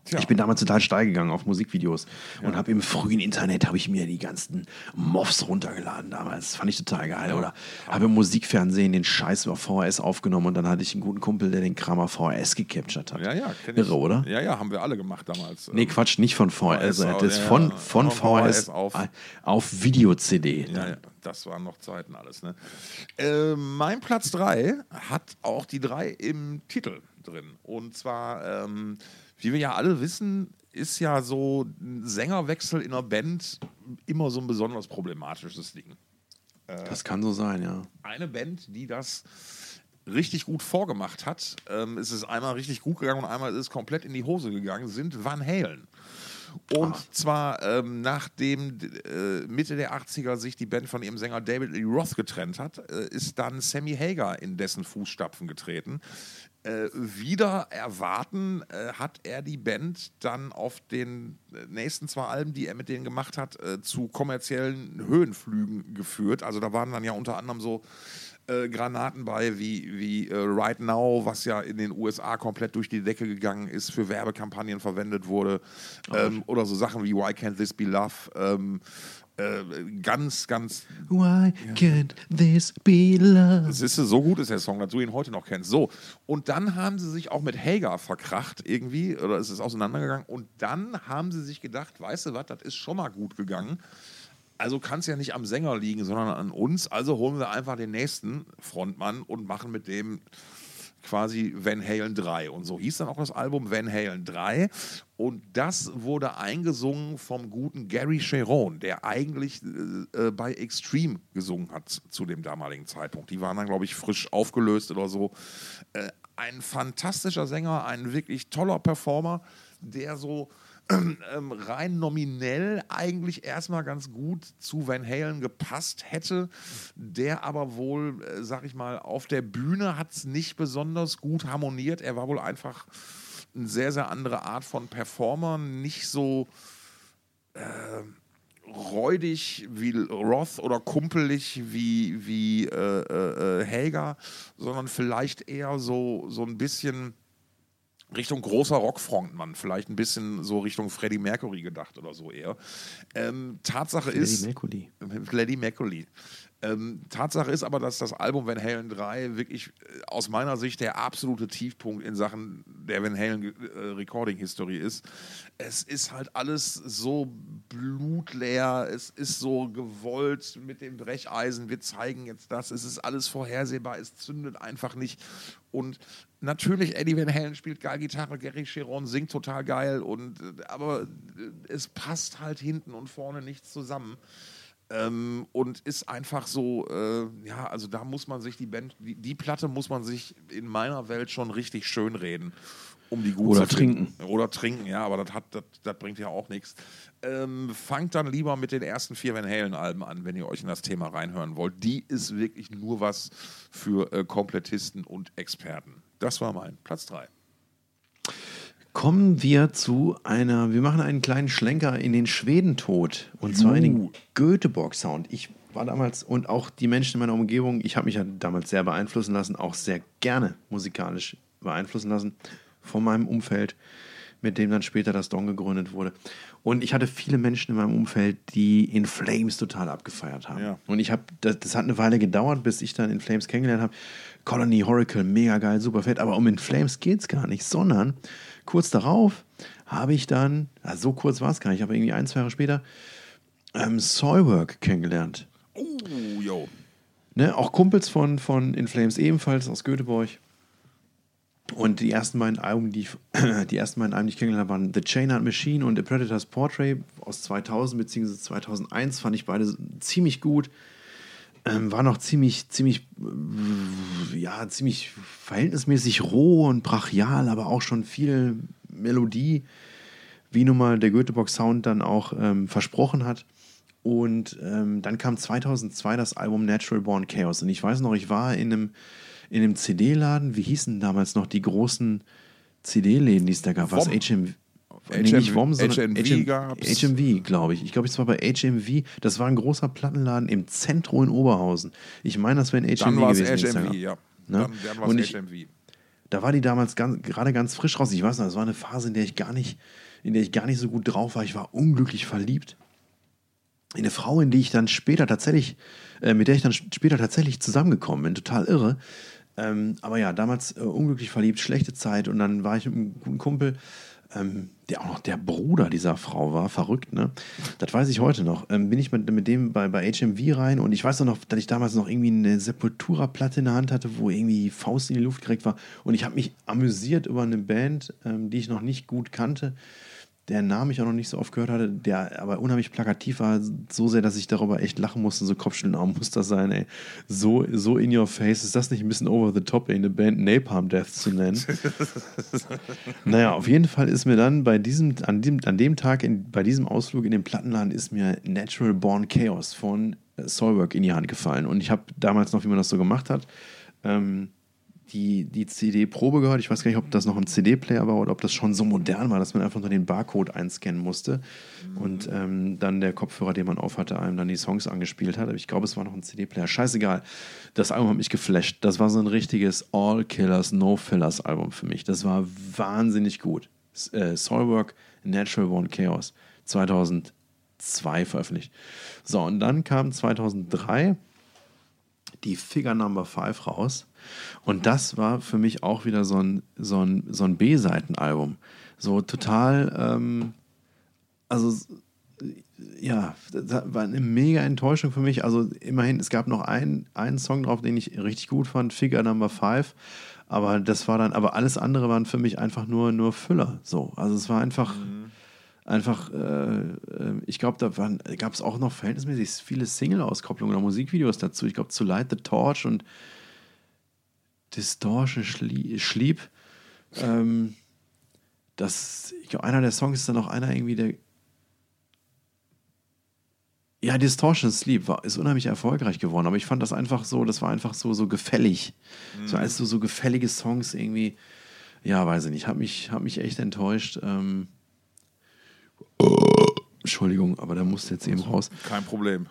Speaker 2: Ja.
Speaker 1: Tja. Ich bin damals total steil gegangen auf Musikvideos ja. und habe im frühen Internet habe ich mir die ganzen Moffs runtergeladen damals. Das fand ich total geil. Ja. Oder habe im Musikfernsehen den Scheiß über VHS aufgenommen und dann hatte ich einen guten Kumpel, der den Krammer VHS gecaptured hat.
Speaker 2: Ja, ja,
Speaker 1: kenn Irre, oder?
Speaker 2: Ja, ja, haben wir alle gemacht damals.
Speaker 1: Nee, Quatsch, nicht von VHS. VHS das ja, von, von, VHS, VHS auf, auf Video-CD.
Speaker 2: Ja, ja, das waren noch Zeiten alles. Ne? Äh, mein Platz 3 hat auch die 3 im Titel drin. Und zwar ähm, wie wir ja alle wissen, ist ja so ein Sängerwechsel in einer Band immer so ein besonders problematisches Ding.
Speaker 1: Äh, das kann so sein, ja.
Speaker 2: Eine Band, die das richtig gut vorgemacht hat, ähm, ist es einmal richtig gut gegangen und einmal ist es komplett in die Hose gegangen, sind Van Halen. Und Ach. zwar ähm, nachdem äh, Mitte der 80er sich die Band von ihrem Sänger David Lee Roth getrennt hat, äh, ist dann Sammy Hager in dessen Fußstapfen getreten. Äh, wieder erwarten äh, hat er die Band dann auf den äh, nächsten zwei Alben, die er mit denen gemacht hat, äh, zu kommerziellen Höhenflügen geführt. Also da waren dann ja unter anderem so äh, Granaten bei wie, wie äh, Right Now, was ja in den USA komplett durch die Decke gegangen ist, für Werbekampagnen verwendet wurde. Ähm, oder so Sachen wie Why Can't This Be Love? Ähm, äh, ganz, ganz.
Speaker 1: Why can't this be love?
Speaker 2: Siehst du, so gut ist der Song, dass du ihn heute noch kennst. So. Und dann haben sie sich auch mit Hager verkracht irgendwie, oder es ist auseinandergegangen. Und dann haben sie sich gedacht, weißt du was, das ist schon mal gut gegangen. Also kann es ja nicht am Sänger liegen, sondern an uns. Also holen wir einfach den nächsten Frontmann und machen mit dem quasi Van Halen 3. Und so hieß dann auch das Album Van Halen 3. Und das wurde eingesungen vom guten Gary Cheron, der eigentlich äh, äh, bei Extreme gesungen hat zu dem damaligen Zeitpunkt. Die waren dann, glaube ich, frisch aufgelöst oder so. Äh, ein fantastischer Sänger, ein wirklich toller Performer, der so ähm, rein nominell eigentlich erstmal ganz gut zu Van Halen gepasst hätte, der aber wohl, äh, sag ich mal, auf der Bühne hat es nicht besonders gut harmoniert. Er war wohl einfach eine sehr, sehr andere Art von Performer, nicht so äh, räudig wie Roth oder kumpelig wie, wie äh, äh, äh Helga, sondern vielleicht eher so, so ein bisschen Richtung großer Rockfrontmann, vielleicht ein bisschen so Richtung Freddie Mercury gedacht oder so eher. Ähm, Tatsache Freddie ist. Mercury. Freddie Mercury. Ähm, Tatsache ist aber, dass das Album Van Halen 3 wirklich äh, aus meiner Sicht der absolute Tiefpunkt in Sachen der Van Halen äh, Recording-Historie ist. Es ist halt alles so blutleer, es ist so gewollt mit dem Brecheisen, wir zeigen jetzt das, es ist alles vorhersehbar, es zündet einfach nicht. Und natürlich, Eddie Van Halen spielt geil Gitarre, Gary Chiron singt total geil, und, aber es passt halt hinten und vorne nicht zusammen. Ähm, und ist einfach so, äh, ja, also da muss man sich die Band, die, die, Platte muss man sich in meiner Welt schon richtig schön reden, um die gut
Speaker 1: Oder zu trinken.
Speaker 2: Oder trinken, ja, aber das, hat, das, das bringt ja auch nichts. Ähm, fangt dann lieber mit den ersten vier Van Halen-Alben an, wenn ihr euch in das Thema reinhören wollt. Die ist wirklich nur was für äh, Komplettisten und Experten. Das war mein Platz 3
Speaker 1: kommen wir zu einer, wir machen einen kleinen Schlenker in den Schwedentod und uh. zwar in den Göteborg-Sound. Ich war damals und auch die Menschen in meiner Umgebung, ich habe mich ja damals sehr beeinflussen lassen, auch sehr gerne musikalisch beeinflussen lassen von meinem Umfeld, mit dem dann später das Don gegründet wurde. Und ich hatte viele Menschen in meinem Umfeld, die in Flames total abgefeiert haben. Ja. Und ich habe, das, das, hat eine Weile gedauert, bis ich dann in Flames kennengelernt habe. Colony Horacle, mega geil, super fett. Aber um in Flames geht es gar nicht, sondern kurz darauf habe ich dann, also so kurz war es gar nicht, aber irgendwie ein, zwei Jahre später, ähm, Soilwork kennengelernt.
Speaker 2: Oh, yo.
Speaker 1: Ne, auch Kumpels von, von In Flames ebenfalls aus Göteborg. Und die ersten beiden Alben, die, die ersten beiden Alben, die ich kennengelernt habe, waren The Chain Hunt Machine und The Predator's Portrait aus 2000 bzw. 2001. Fand ich beide ziemlich gut. Ähm, war noch ziemlich, ziemlich, äh, ja, ziemlich verhältnismäßig roh und brachial, aber auch schon viel Melodie, wie nun mal der Göteborg-Sound dann auch ähm, versprochen hat. Und ähm, dann kam 2002 das Album Natural Born Chaos. Und ich weiß noch, ich war in einem, in einem CD-Laden, wie hießen damals noch die großen CD-Läden, die es da gab? Was? HM,
Speaker 2: HM, nee, nicht WOM, sondern HMV,
Speaker 1: HMV glaube ich. Ich glaube, es war bei HMV. Das war ein großer Plattenladen im Zentrum in Oberhausen. Ich meine, das wäre ein HMV
Speaker 2: dann gewesen. Dann HMV, ja. Ne? Dann, dann war es HMV.
Speaker 1: Da war die damals ganz, gerade ganz frisch raus. Ich weiß noch, das war eine Phase, in der ich gar nicht, in der ich gar nicht so gut drauf war. Ich war unglücklich verliebt. In eine Frau, in die ich dann später tatsächlich, äh, mit der ich dann später tatsächlich zusammengekommen bin. Total irre. Ähm, aber ja, damals äh, unglücklich verliebt, schlechte Zeit und dann war ich mit einem guten Kumpel ähm, der auch noch der Bruder dieser Frau war, verrückt, ne? Das weiß ich heute noch. Ähm, bin ich mit, mit dem bei, bei HMV rein und ich weiß noch, dass ich damals noch irgendwie eine Sepultura-Platte in der Hand hatte, wo irgendwie Faust in die Luft gekriegt war. Und ich habe mich amüsiert über eine Band, ähm, die ich noch nicht gut kannte der Name ich auch noch nicht so oft gehört hatte, der aber unheimlich plakativ war, so sehr, dass ich darüber echt lachen musste, so Kopfschütteln, oh, muss das sein, ey. So, so in your face, ist das nicht ein bisschen over the top, ey, eine Band Napalm Death zu nennen? naja, auf jeden Fall ist mir dann bei diesem, an dem, an dem Tag, in, bei diesem Ausflug in den Plattenladen, ist mir Natural Born Chaos von Soilwork in die Hand gefallen. Und ich habe damals noch, wie man das so gemacht hat, ähm, die, die CD-Probe gehört. Ich weiß gar nicht, ob das noch ein CD-Player war oder ob das schon so modern war, dass man einfach nur den Barcode einscannen musste mhm. und ähm, dann der Kopfhörer, den man aufhatte, einem dann die Songs angespielt hat. Aber ich glaube, es war noch ein CD-Player. Scheißegal. Das Album hat mich geflasht. Das war so ein richtiges All-Killers, No-Fillers-Album für mich. Das war wahnsinnig gut. Äh, Soilwork, Natural One Chaos, 2002 veröffentlicht. So, und dann kam 2003 die Figure Number 5 raus. Und das war für mich auch wieder so ein, so ein, so ein B-Seiten-Album. So total, ähm, also ja, das war eine mega Enttäuschung für mich. Also immerhin, es gab noch einen, einen Song drauf, den ich richtig gut fand, Figure Number 5. Aber das war dann, aber alles andere waren für mich einfach nur, nur Füller. So. Also es war einfach. Mhm einfach, äh, äh ich glaube, da gab es auch noch verhältnismäßig viele Single-Auskopplungen oder Musikvideos dazu. Ich glaube, zu Light the Torch und Distortion Schlieb. Ähm, das, ich glaube, einer der Songs ist dann auch einer irgendwie der. Ja, Distortion Sleep war, ist unheimlich erfolgreich geworden, aber ich fand das einfach so, das war einfach so, so gefällig. Mhm. So als so, so gefällige Songs irgendwie, ja, weiß ich nicht, hat mich, hat mich echt enttäuscht. Ähm, Entschuldigung, aber da musste jetzt eben raus.
Speaker 2: Kein Problem.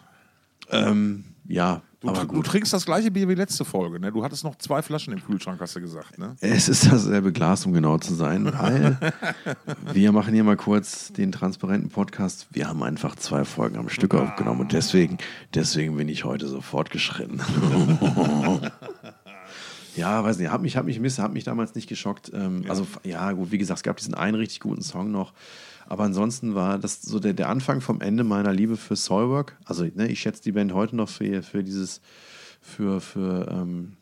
Speaker 1: Ähm, ja,
Speaker 2: du, aber gut. du trinkst das gleiche Bier wie letzte Folge, ne? Du hattest noch zwei Flaschen im Kühlschrank, hast du gesagt, ne?
Speaker 1: Es ist dasselbe Glas, um genau zu sein, weil wir machen hier mal kurz den transparenten Podcast. Wir haben einfach zwei Folgen am Stück aufgenommen und deswegen, deswegen bin ich heute so fortgeschritten. Ja, weiß nicht, hat mich, hat mich, hat mich damals nicht geschockt. Ähm, ja. Also, ja, gut, wie gesagt, es gab diesen einen richtig guten Song noch. Aber ansonsten war das so der, der Anfang vom Ende meiner Liebe für Soilwork. Also, ne, ich schätze die Band heute noch für, für dieses, für, für, ähm,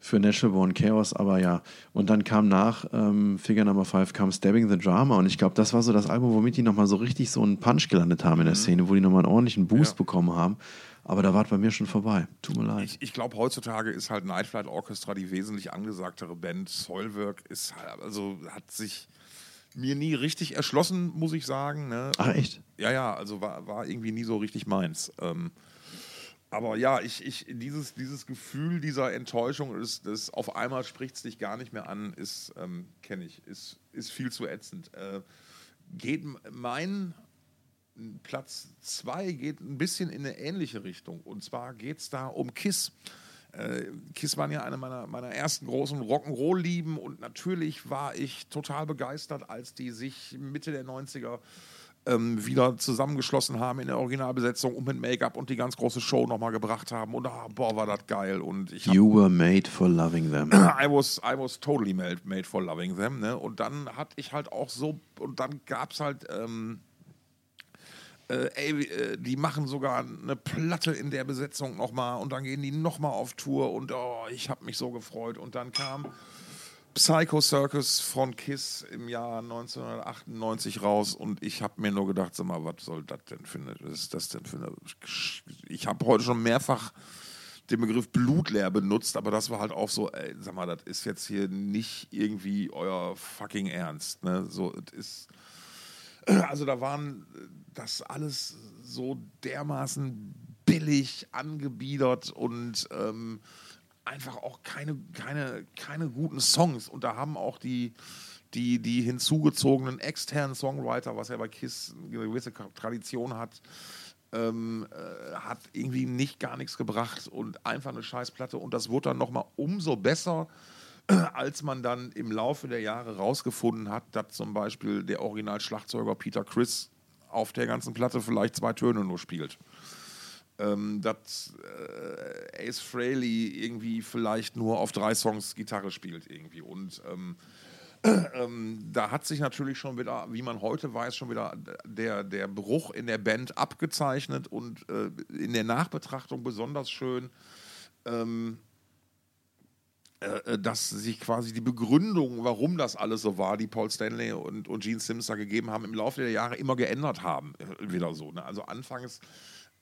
Speaker 1: für Natural Born Chaos, aber ja. Und dann kam nach ähm, Figure Number 5 kam Stabbing the Drama und ich glaube, das war so das Album, womit die nochmal so richtig so einen Punch gelandet haben in der mhm. Szene, wo die nochmal einen ordentlichen Boost ja. bekommen haben. Aber da war es bei mir schon vorbei. Tut mir leid.
Speaker 2: Ich, ich glaube, heutzutage ist halt Night Flight Orchestra die wesentlich angesagtere Band. Soilwork ist halt, also hat sich mir nie richtig erschlossen, muss ich sagen. Ne?
Speaker 1: Ach, echt?
Speaker 2: Ja, ja, also war, war irgendwie nie so richtig meins. Ähm, aber ja, ich, ich, dieses, dieses Gefühl dieser Enttäuschung ist, das auf einmal spricht es dich gar nicht mehr an, ist, ähm, kenne ich, ist, ist viel zu ätzend. Äh, geht mein Platz 2 geht ein bisschen in eine ähnliche Richtung. Und zwar geht es da um Kiss. Äh, Kiss waren ja eine meiner, meiner ersten großen Rock'n'Roll-Lieben und natürlich war ich total begeistert, als die sich Mitte der 90er ähm, wieder zusammengeschlossen haben in der Originalbesetzung und mit Make-up und die ganz große Show nochmal gebracht haben. Und ah, boah, war das geil. Und ich
Speaker 1: you were made for loving them.
Speaker 2: I was, I was totally made, made for loving them. Ne? Und dann hatte ich halt auch so, und dann gab es halt. Ähm, äh, ey, äh, die machen sogar eine Platte in der Besetzung nochmal und dann gehen die nochmal auf Tour und oh, ich habe mich so gefreut. Und dann kam Psycho Circus von Kiss im Jahr 1998 raus und ich habe mir nur gedacht, sag mal, was soll das denn für eine, was ist das denn für eine, ich habe heute schon mehrfach den Begriff blutleer benutzt, aber das war halt auch so, ey, sag mal, das ist jetzt hier nicht irgendwie euer fucking Ernst, ne? So, es ist, also da waren das alles so dermaßen billig angebiedert und ähm, einfach auch keine, keine, keine guten Songs. Und da haben auch die, die, die hinzugezogenen externen Songwriter, was ja bei Kiss eine gewisse Tradition hat, ähm, äh, hat irgendwie nicht gar nichts gebracht und einfach eine Scheißplatte. Und das wurde dann nochmal umso besser, äh, als man dann im Laufe der Jahre rausgefunden hat, dass zum Beispiel der Original-Schlagzeuger Peter Chris auf der ganzen Platte vielleicht zwei Töne nur spielt ähm, dass äh, Ace Frehley irgendwie vielleicht nur auf drei Songs Gitarre spielt irgendwie. Und ähm, ähm, da hat sich natürlich schon wieder, wie man heute weiß, schon wieder der, der Bruch in der Band abgezeichnet und äh, in der Nachbetrachtung besonders schön. Ähm, äh, dass sich quasi die Begründung, warum das alles so war, die Paul Stanley und, und Gene Sims da gegeben haben, im Laufe der Jahre immer geändert haben. Äh, wieder so. Ne? Also anfangs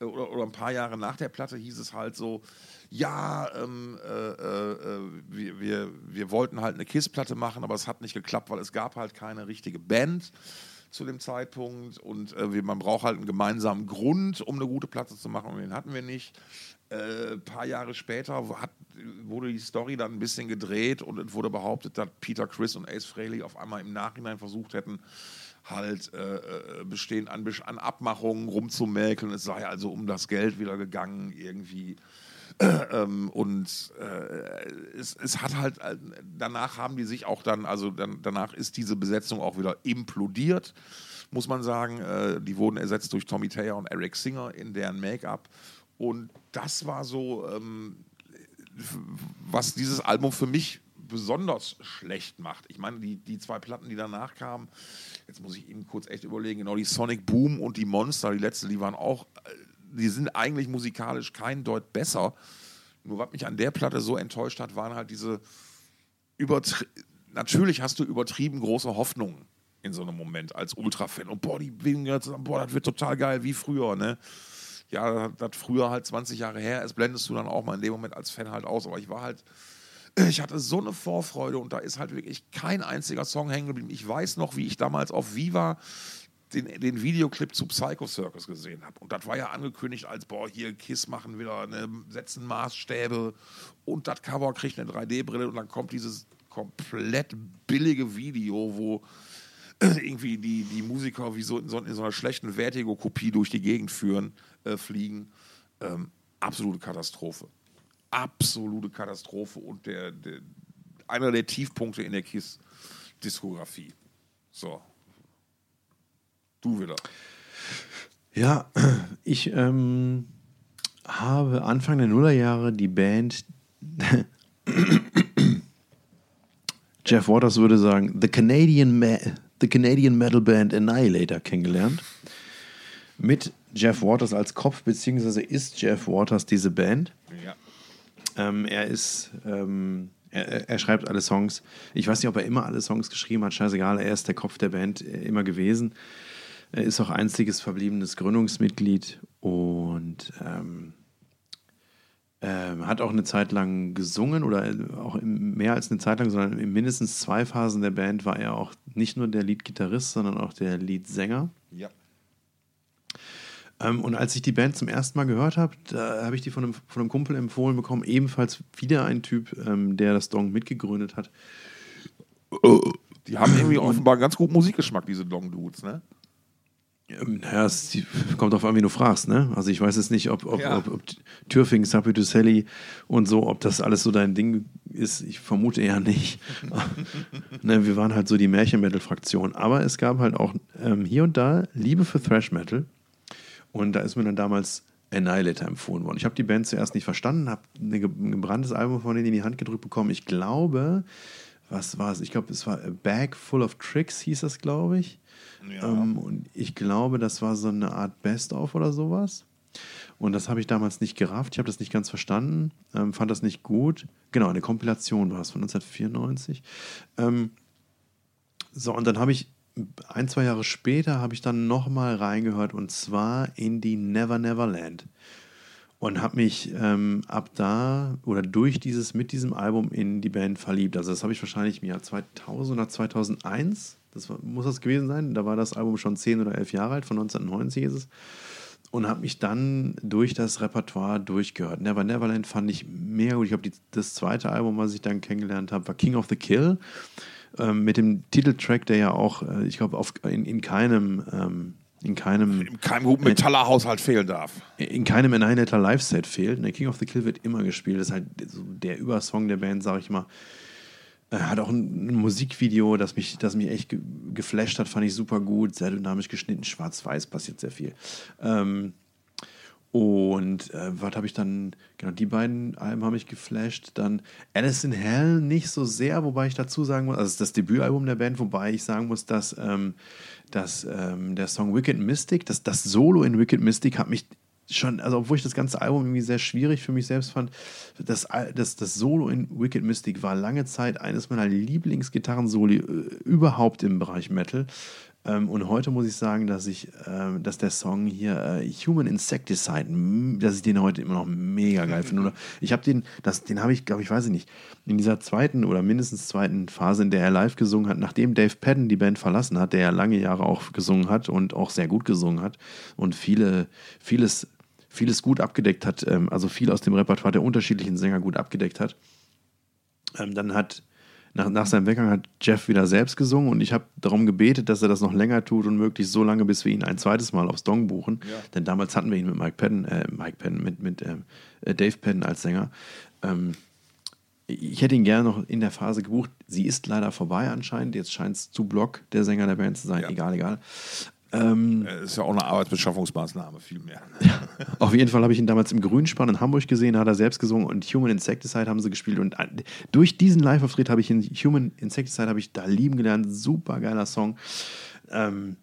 Speaker 2: oder, oder, ein paar Jahre nach der Platte hieß es halt so, ja, ähm, äh, äh, wir, wir, wir wollten halt eine Kiss-Platte machen, aber es hat nicht geklappt, weil es gab halt keine richtige Band zu dem Zeitpunkt und äh, man braucht halt einen gemeinsamen Grund, um eine gute Platte zu machen und den hatten wir nicht. Ein äh, paar Jahre später hat, wurde die Story dann ein bisschen gedreht und es wurde behauptet, dass Peter Chris und Ace Frehley auf einmal im Nachhinein versucht hätten, halt äh, äh bestehen an, an Abmachungen rumzumäkeln. Es sei also um das Geld wieder gegangen irgendwie. Ähm, und äh, es, es, hat halt, äh, danach haben die sich auch dann, also dann, danach ist diese Besetzung auch wieder implodiert, muss man sagen. Äh, die wurden ersetzt durch Tommy Taylor und Eric Singer in deren Make-up. Und das war so, ähm, was dieses Album für mich besonders schlecht macht. Ich meine, die, die zwei Platten, die danach kamen, jetzt muss ich eben kurz echt überlegen, genau, die Sonic Boom und die Monster, die letzte, die waren auch, äh, die sind eigentlich musikalisch kein Deut besser. Nur was mich an der Platte so enttäuscht hat, waren halt diese übertri natürlich hast du übertrieben große Hoffnungen in so einem Moment als Ultra-Fan. Und boah, die Winger, boah, das wird total geil, wie früher, ne? Ja, das früher halt 20 Jahre her ist, blendest du dann auch mal in dem Moment als Fan halt aus. Aber ich war halt ich hatte so eine Vorfreude und da ist halt wirklich kein einziger Song hängen geblieben. Ich weiß noch, wie ich damals auf Viva den, den Videoclip zu Psycho Circus gesehen habe. Und das war ja angekündigt als, boah, hier Kiss machen wieder, ne, setzen Maßstäbe und das Cover kriegt eine 3D-Brille und dann kommt dieses komplett billige Video, wo irgendwie die, die Musiker wie so in, so in so einer schlechten Vertigo-Kopie durch die Gegend führen, äh, fliegen. Ähm, absolute Katastrophe absolute Katastrophe und der, der einer der Tiefpunkte in der KISS-Diskografie. So. Du wieder.
Speaker 1: Ja, ich ähm, habe Anfang der Nullerjahre die Band Jeff Waters würde sagen, The Canadian, Ma the Canadian Metal Band Annihilator kennengelernt. Mit Jeff Waters als Kopf, beziehungsweise ist Jeff Waters diese Band.
Speaker 2: Ja.
Speaker 1: Ähm, er ist, ähm, er, er, schreibt alle Songs. Ich weiß nicht, ob er immer alle Songs geschrieben hat, scheißegal, er ist der Kopf der Band äh, immer gewesen. Er ist auch einziges verbliebenes Gründungsmitglied und ähm, ähm, hat auch eine Zeit lang gesungen oder auch mehr als eine Zeit lang, sondern in mindestens zwei Phasen der Band war er auch nicht nur der Leadgitarrist, sondern auch der Leadsänger.
Speaker 2: Ja.
Speaker 1: Ähm, und als ich die Band zum ersten Mal gehört habe, da habe ich die von einem, von einem Kumpel empfohlen bekommen, ebenfalls wieder ein Typ, ähm, der das Dong mitgegründet hat.
Speaker 2: Die haben irgendwie offenbar ganz gut Musikgeschmack, diese Dong-Dudes, ne?
Speaker 1: Ähm, naja, es kommt auf an, wie du fragst, ne? Also ich weiß jetzt nicht, ob, ob, ja. ob, ob Türfing, Sapi Sally und so, ob das alles so dein Ding ist. Ich vermute eher nicht. ne, wir waren halt so die Märchen-Metal-Fraktion. Aber es gab halt auch ähm, hier und da Liebe für Thrash-Metal. Und da ist mir dann damals Annihilator empfohlen worden. Ich habe die Band zuerst nicht verstanden, habe ein gebranntes Album von denen in die Hand gedrückt bekommen. Ich glaube, was war es? Ich glaube, es war A Bag Full of Tricks, hieß das, glaube ich. Ja. Ähm, und ich glaube, das war so eine Art Best-of oder sowas. Und das habe ich damals nicht gerafft. Ich habe das nicht ganz verstanden, ähm, fand das nicht gut. Genau, eine Kompilation war es von 1994. Ähm, so, und dann habe ich ein, zwei Jahre später habe ich dann nochmal reingehört und zwar in die Never Never Land. Und habe mich ähm, ab da oder durch dieses, mit diesem Album in die Band verliebt. Also das habe ich wahrscheinlich im Jahr 2000 oder 2001, das war, muss das gewesen sein, da war das Album schon 10 oder 11 Jahre alt, von 1990 ist es. Und habe mich dann durch das Repertoire durchgehört. Never Neverland fand ich mega gut. Ich glaube, das zweite Album, was ich dann kennengelernt habe, war King of the Kill ähm, mit dem Titeltrack, der ja auch, äh, ich glaube, in, in keinem ähm, in keinem,
Speaker 2: in keinem guten Metaller-Haushalt fehlen darf.
Speaker 1: In keinem Annihilator Live-Set fehlt. Der King of the Kill wird immer gespielt. Das ist halt so der Übersong der Band, sag ich mal. Er hat auch ein, ein, Musikvideo, das mich, das mich echt ge geflasht hat, fand ich super gut. Sehr dynamisch geschnitten, schwarz-weiß, passiert sehr viel. Ähm, und äh, was habe ich dann, genau, die beiden Alben habe ich geflasht. Dann Alice in Hell nicht so sehr, wobei ich dazu sagen muss, also das Debütalbum der Band, wobei ich sagen muss, dass, ähm, dass ähm, der Song Wicked Mystic, das, das Solo in Wicked Mystic hat mich schon, also obwohl ich das ganze Album irgendwie sehr schwierig für mich selbst fand, das, das, das Solo in Wicked Mystic war lange Zeit eines meiner Lieblingsgitarrensoli äh, überhaupt im Bereich Metal. Ähm, und heute muss ich sagen, dass ich, ähm, dass der Song hier äh, Human Insecticide, dass ich den heute immer noch mega geil finde. Oder ich habe den, das, den habe ich, glaube ich, weiß ich nicht, in dieser zweiten oder mindestens zweiten Phase, in der er live gesungen hat, nachdem Dave Padden die Band verlassen hat, der ja lange Jahre auch gesungen hat und auch sehr gut gesungen hat und viele, vieles, vieles gut abgedeckt hat, ähm, also viel aus dem Repertoire der unterschiedlichen Sänger gut abgedeckt hat. Dann hat nach, nach seinem Weggang hat Jeff wieder selbst gesungen und ich habe darum gebetet, dass er das noch länger tut und möglichst so lange, bis wir ihn ein zweites Mal aufs Dong buchen. Ja. Denn damals hatten wir ihn mit Mike Penn, äh, Mike Penn, mit, mit ähm, äh, Dave Penn als Sänger. Ähm, ich hätte ihn gerne noch in der Phase gebucht. Sie ist leider vorbei anscheinend. Jetzt scheint es zu Block der Sänger der Band zu sein. Ja. Egal, egal.
Speaker 2: Ähm, das ist ja auch eine Arbeitsbeschaffungsmaßnahme, vielmehr.
Speaker 1: Ja, auf jeden Fall habe ich ihn damals im Grünspann in Hamburg gesehen, hat er selbst gesungen und Human Insecticide haben sie gespielt. Und äh, durch diesen Live-Auftritt habe ich in Human Insecticide habe ich da lieben gelernt. Super geiler Song. Ähm,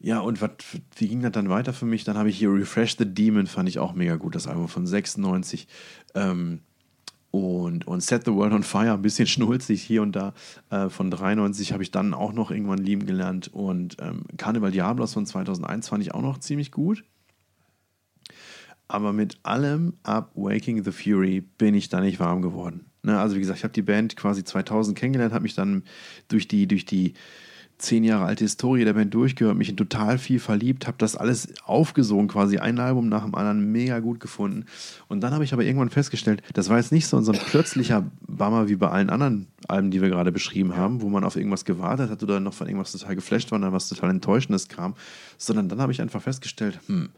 Speaker 1: ja, und wat, wie ging das dann weiter für mich? Dann habe ich hier Refresh the Demon, fand ich auch mega gut, das Album von 96. Ähm, und, und Set the World on Fire, ein bisschen schnulzig hier und da. Äh, von 93 habe ich dann auch noch irgendwann lieben gelernt. Und ähm, Carnival Diablos von 2001 fand ich auch noch ziemlich gut. Aber mit allem ab Waking the Fury bin ich da nicht warm geworden. Ne? Also wie gesagt, ich habe die Band quasi 2000 kennengelernt, habe mich dann durch die, durch die zehn Jahre alte Historie der Band durchgehört, mich in total viel verliebt, habe das alles aufgesogen, quasi ein Album nach dem anderen mega gut gefunden. Und dann habe ich aber irgendwann festgestellt, das war jetzt nicht so, ein plötzlicher Bummer wie bei allen anderen Alben, die wir gerade beschrieben haben, wo man auf irgendwas gewartet hat oder noch von irgendwas total geflasht war und dann was total Enttäuschendes kam, sondern dann habe ich einfach festgestellt, hm,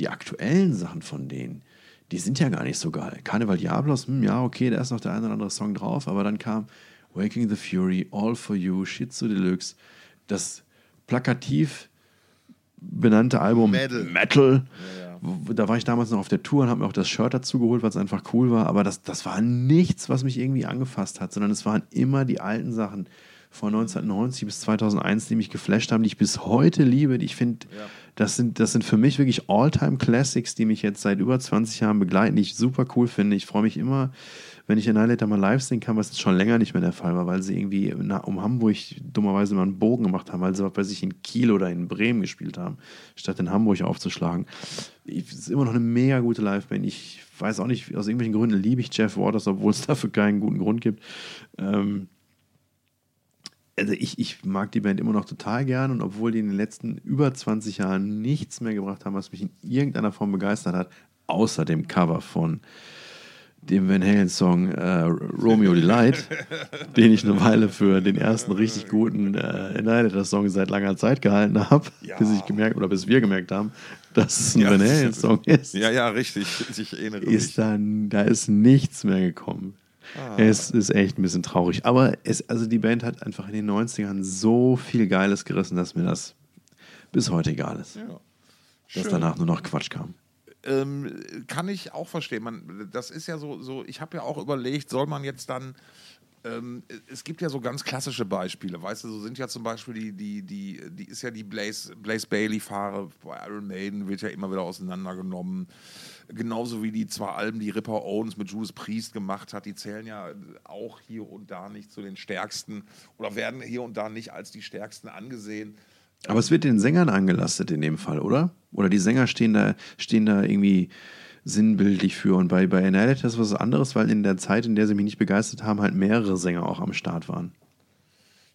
Speaker 1: die aktuellen Sachen von denen, die sind ja gar nicht so geil. Carnival Diablos, hm, ja, okay, da ist noch der eine oder andere Song drauf, aber dann kam Waking the Fury, All for You, Shitsu Deluxe, das plakativ benannte Album
Speaker 2: Metal,
Speaker 1: Metal Da war ich damals noch auf der Tour und habe mir auch das Shirt dazu geholt, weil es einfach cool war. Aber das, das war nichts, was mich irgendwie angefasst hat, sondern es waren immer die alten Sachen von 1990 bis 2001, die mich geflasht haben, die ich bis heute liebe. Die ich finde, das, sind, das sind für mich wirklich All-Time-Classics, die mich jetzt seit über 20 Jahren begleiten, die ich super cool finde. Ich freue mich immer, wenn ich Annihilator mal live sehen kann, was jetzt schon länger nicht mehr der Fall war, weil sie irgendwie na, um Hamburg dummerweise mal einen Bogen gemacht haben, weil sie bei sich in Kiel oder in Bremen gespielt haben, statt in Hamburg aufzuschlagen. Ich, ist immer noch eine mega gute Liveband. Ich weiß auch nicht, aus irgendwelchen Gründen liebe ich Jeff Waters, obwohl es dafür keinen guten Grund gibt. Ähm, also ich, ich mag die Band immer noch total gern und obwohl die in den letzten über 20 Jahren nichts mehr gebracht haben, was mich in irgendeiner Form begeistert hat, außer dem Cover von dem Van Halen-Song äh, Romeo Delight, den ich eine Weile für den ersten richtig guten äh, Annihilator-Song seit langer Zeit gehalten habe,
Speaker 2: Ja.
Speaker 1: bis ich gemerkt oder bis wir gemerkt haben, dass es ein
Speaker 2: Ja.
Speaker 1: Van Halen-Song ist
Speaker 2: Ja, ja, richtig. Ich erinnere mich.
Speaker 1: ist dann, da ist nichts mehr gekommen.
Speaker 2: Ah.
Speaker 1: Es ist echt ein bisschen traurig. Aber es, also die Band hat einfach in den 90ern so viel Geiles gerissen, dass mir das bis heute egal ist.
Speaker 2: Ja.
Speaker 1: Dass danach nur noch Quatsch kam.
Speaker 2: Ähm, kann ich auch verstehen. Man, das ist ja so, so ich habe ja auch überlegt, soll man jetzt dann. Ähm, es gibt ja so ganz klassische Beispiele, weißt du, so sind ja zum Beispiel die, die, die, die ist ja die Blaze, Blaze Bailey-Fahre bei Iron Maiden, wird ja immer wieder auseinandergenommen. Genauso wie die zwei Alben, die Ripper Owens mit Judas Priest gemacht hat, die zählen ja auch hier und da nicht zu den stärksten oder werden hier und da nicht als die stärksten angesehen.
Speaker 1: Aber es wird den Sängern angelastet in dem Fall, oder? Oder die Sänger stehen da, stehen da irgendwie sinnbildlich für. Und bei, bei Annihilator ist was anderes, weil in der Zeit, in der sie mich nicht begeistert haben, halt mehrere Sänger auch am Start waren.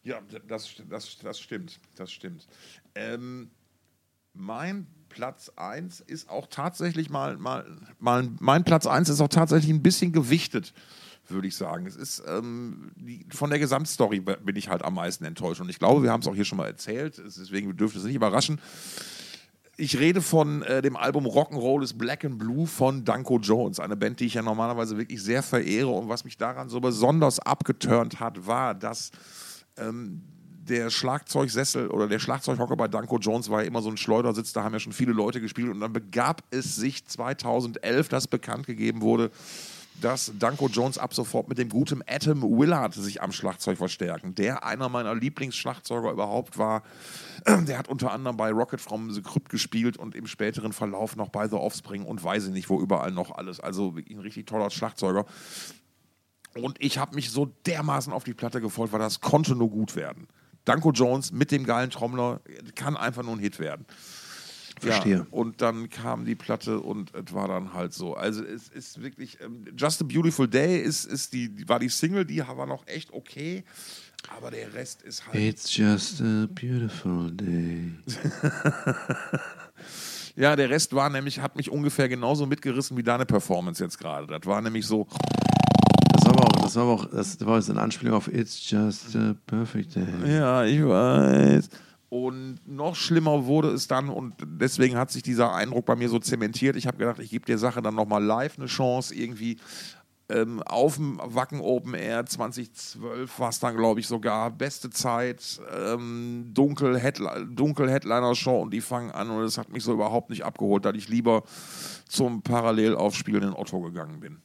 Speaker 2: Ja, das, das, das stimmt. Das stimmt. Ähm, mein Platz 1 ist auch tatsächlich mal, mal, mal, mein Platz 1 ist auch tatsächlich ein bisschen gewichtet, würde ich sagen. Es ist ähm, die, von der Gesamtstory bin ich halt am meisten enttäuscht. Und ich glaube, wir haben es auch hier schon mal erzählt, es- deswegen dürfte es nicht überraschen. Ich rede von äh, dem Album Rock'n'Roll is Black and Blue von Danko Jones, eine Band, die ich ja normalerweise wirklich sehr verehre. Und was mich daran so besonders abgeturnt hat, war, dass ähm, der Schlagzeugsessel oder der Schlagzeughocker bei Danko Jones war ja immer so ein Schleudersitz, da haben ja schon viele Leute gespielt und dann begab es sich 2011, dass bekannt gegeben wurde, dass Danko Jones ab sofort mit dem guten Atom Willard sich am Schlagzeug verstärken, der einer meiner Lieblingsschlagzeuger überhaupt war. Der hat unter anderem bei Rocket from the Crypt gespielt und im späteren Verlauf noch bei The Offspring und weiß ich nicht, wo überall noch alles. Also ein richtig toller Schlagzeuger. Und ich habe mich so dermaßen auf die Platte gefolgt, weil das konnte nur gut werden. Danko Jones mit dem geilen Trommler kann einfach nur ein Hit werden.
Speaker 1: Verstehe.
Speaker 2: Ja, und dann kam die Platte und es war dann halt so. Also es ist wirklich, ähm, Just a Beautiful Day ist, ist die, war die Single, die war noch echt okay. Aber der Rest ist halt.
Speaker 1: It's just a beautiful day.
Speaker 2: Ja, der Rest war nämlich, hat mich ungefähr genauso mitgerissen wie deine Performance jetzt gerade. Das war nämlich so,
Speaker 1: Das war aber auch, das war aber auch, das war jetzt eine Anspielung auf It's just a perfect day.
Speaker 2: Ja, ich weiß. Und noch schlimmer wurde es dann und deswegen hat sich dieser Eindruck bei mir so zementiert. Ich habe gedacht, ich gebe der Sache dann nochmal live eine Chance. Irgendwie ähm, auf dem Wacken Open Air 2012 war es dann, glaube ich, sogar beste Zeit, ähm, dunkel, Headli dunkel Headliner-Show und die fangen an und es hat mich so überhaupt nicht abgeholt, da ich lieber zum parallel aufspielenden Otto gegangen bin.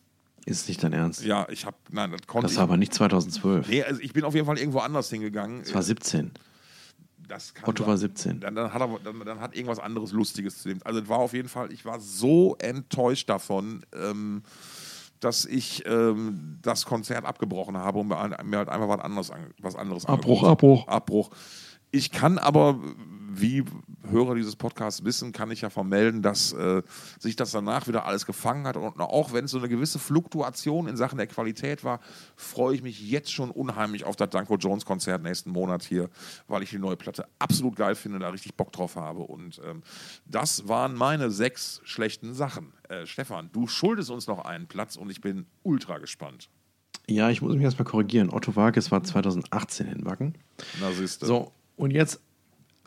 Speaker 1: Ist nicht dein Ernst?
Speaker 2: Ja, ich habe, nein, das konnte
Speaker 1: Das war
Speaker 2: ich.
Speaker 1: aber nicht 2012.
Speaker 2: Nee, also ich bin auf jeden Fall irgendwo anders hingegangen.
Speaker 1: Das war 17.
Speaker 2: Das kann
Speaker 1: Otto war 17.
Speaker 2: Dann, dann, hat er, dann, dann hat irgendwas anderes Lustiges zu dem. Also es war auf jeden Fall, ich war so enttäuscht davon, ähm, dass ich ähm, das Konzert abgebrochen habe und mir halt einfach was anderes, an, was anderes
Speaker 1: Abbruch,
Speaker 2: angeguckt.
Speaker 1: Abbruch.
Speaker 2: Abbruch. Ich kann aber, wie Hörer dieses Podcasts wissen, kann ich ja vermelden, dass äh, sich das danach wieder alles gefangen hat. Und auch wenn es so eine gewisse Fluktuation in Sachen der Qualität war, freue ich mich jetzt schon unheimlich auf das Danko Jones Konzert nächsten Monat hier, weil ich die neue Platte absolut geil finde, da richtig Bock drauf habe. Und ähm, das waren meine sechs schlechten Sachen. Äh, Stefan, du schuldest uns noch einen Platz und ich bin ultra gespannt.
Speaker 1: Ja, ich muss mich erstmal korrigieren. Otto Wages war 2018 in Wacken.
Speaker 2: Na, siehste.
Speaker 1: So, und jetzt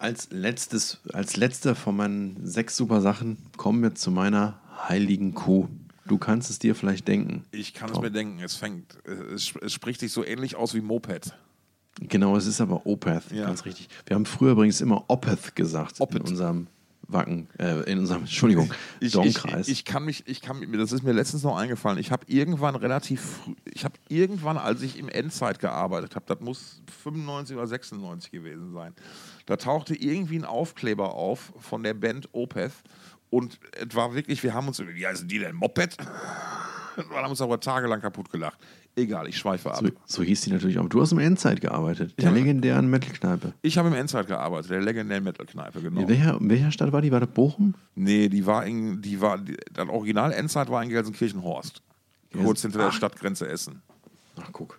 Speaker 1: als letztes, als letzter von meinen sechs super Sachen kommen wir zu meiner heiligen Kuh. Du kannst es dir vielleicht denken.
Speaker 2: Ich kann es mir denken, es fängt, es, es spricht sich so ähnlich aus wie Moped.
Speaker 1: Genau, es ist aber Opeth,
Speaker 2: Ja.
Speaker 1: ganz richtig. Wir haben früher übrigens immer Opeth gesagt
Speaker 2: Opeth.
Speaker 1: in unserem Wacken, äh, in unserem, Entschuldigung,
Speaker 2: Ich,
Speaker 1: Donkreis.
Speaker 2: ich, ich kann mich, ich kann mir, das ist mir letztens noch eingefallen. Ich habe irgendwann relativ früh, ich habe irgendwann, als ich im Endzeit gearbeitet habe, das muss 95 oder 96 gewesen sein, da tauchte irgendwie ein Aufkleber auf von der Band Opeth und es war wirklich, wir haben uns, wie heißen die denn, Moped? Wir haben uns aber tagelang kaputt gelacht. Egal, ich schweife ab.
Speaker 1: so, so hieß die natürlich auch. Du hast im Endzeit gearbeitet, der
Speaker 2: Ja.
Speaker 1: legendären Metal-Kneipe.
Speaker 2: Ich habe im Endzeit gearbeitet, der legendären Metal-Kneipe, genau.
Speaker 1: In welcher, in welcher Stadt war die? War das Bochum?
Speaker 2: Nee, die war in, die war, die, das Original Endzeit war in Gelsenkirchen-Horst. Kurz hinter der Stadtgrenze Essen.
Speaker 1: Ach, guck.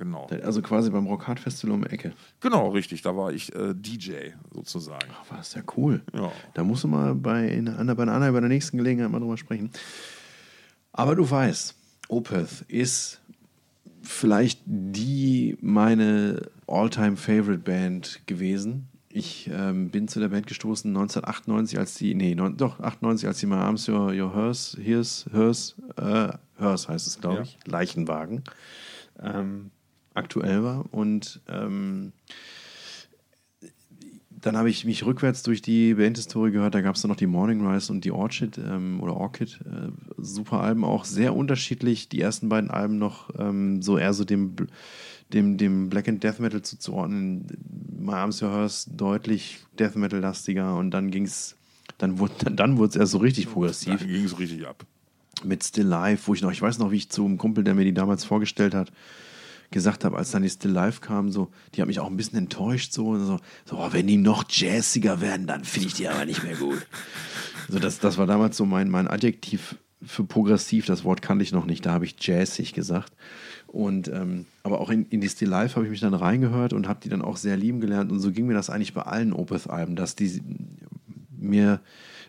Speaker 2: Genau.
Speaker 1: Also quasi beim Rockhard Festival um die Ecke.
Speaker 2: Genau, richtig. Da war ich äh, DJ sozusagen.
Speaker 1: Ach, war das ja cool.
Speaker 2: Ja.
Speaker 1: Da musst du mal bei, in, bei einer anderen, bei der nächsten Gelegenheit mal drüber sprechen. Aber du weißt, Opeth ist vielleicht die meine All-Time-Favorite-Band gewesen. Ich ähm, bin zu der Band gestoßen 1998, als die, nee, neun, doch, 98, als die mal abends Your, your Hearse, Hears, Hearse, äh, Hearse heißt es, glaube
Speaker 2: Ja.
Speaker 1: ich, Leichenwagen, ähm, aktuell war. Und ähm, dann habe ich mich rückwärts durch die Bandhistorie gehört. Da gab es dann noch die Morning Rise und die Orchid ähm, oder Orchid. Äh, super Alben, auch sehr unterschiedlich. Die ersten beiden Alben noch ähm, so eher so dem, dem, dem Black and Death Metal zuzuordnen. My Arms Your Hearse deutlich Death Metal lastiger und dann ging es, dann wurde dann, dann wurde es erst so richtig progressiv
Speaker 2: Da ging es richtig ab.
Speaker 1: mit Still Life, wo ich noch, ich weiß noch, wie ich zu einem Kumpel, der mir die damals vorgestellt hat, gesagt habe, als dann die Still Life kam, so, die hat mich auch ein bisschen enttäuscht, so, so, so oh, wenn die noch jazziger werden, dann finde ich die aber nicht mehr gut. So, das, das war damals so mein, mein Adjektiv für progressiv, das Wort kannte ich noch nicht, da habe ich jazzig gesagt. Und ähm, aber auch in, in die Still Life habe ich mich dann reingehört und habe die dann auch sehr lieben gelernt. Und so ging mir das eigentlich bei allen Opeth-Alben, dass die mir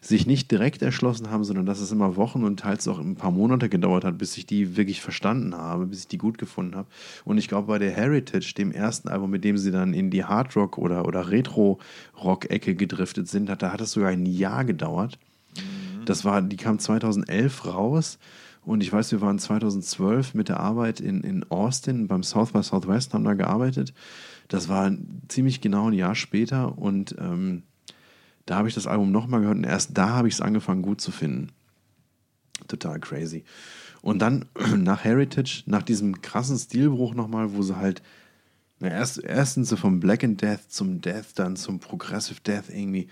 Speaker 1: sich nicht direkt erschlossen haben, sondern dass es immer Wochen und teils auch ein paar Monate gedauert hat, bis ich die wirklich verstanden habe, bis ich die gut gefunden habe. Und ich glaube, bei der Heritage, dem ersten Album, mit dem sie dann in die Hardrock- oder, oder Retro-Rock-Ecke gedriftet sind, hat, da hat es sogar ein Jahr gedauert. Das war, die kam 2011 raus. Und ich weiß, wir waren 2012 mit der Arbeit in, in Austin beim South by Southwest, haben da gearbeitet. Das war ziemlich genau ein Jahr später und ähm, da habe ich das Album nochmal gehört und erst da habe ich es angefangen gut zu finden. Total crazy. Und dann nach Heritage, nach diesem krassen Stilbruch nochmal, wo sie halt, na, erst, erstens so vom Black and Death zum Death, dann zum Progressive Death irgendwie.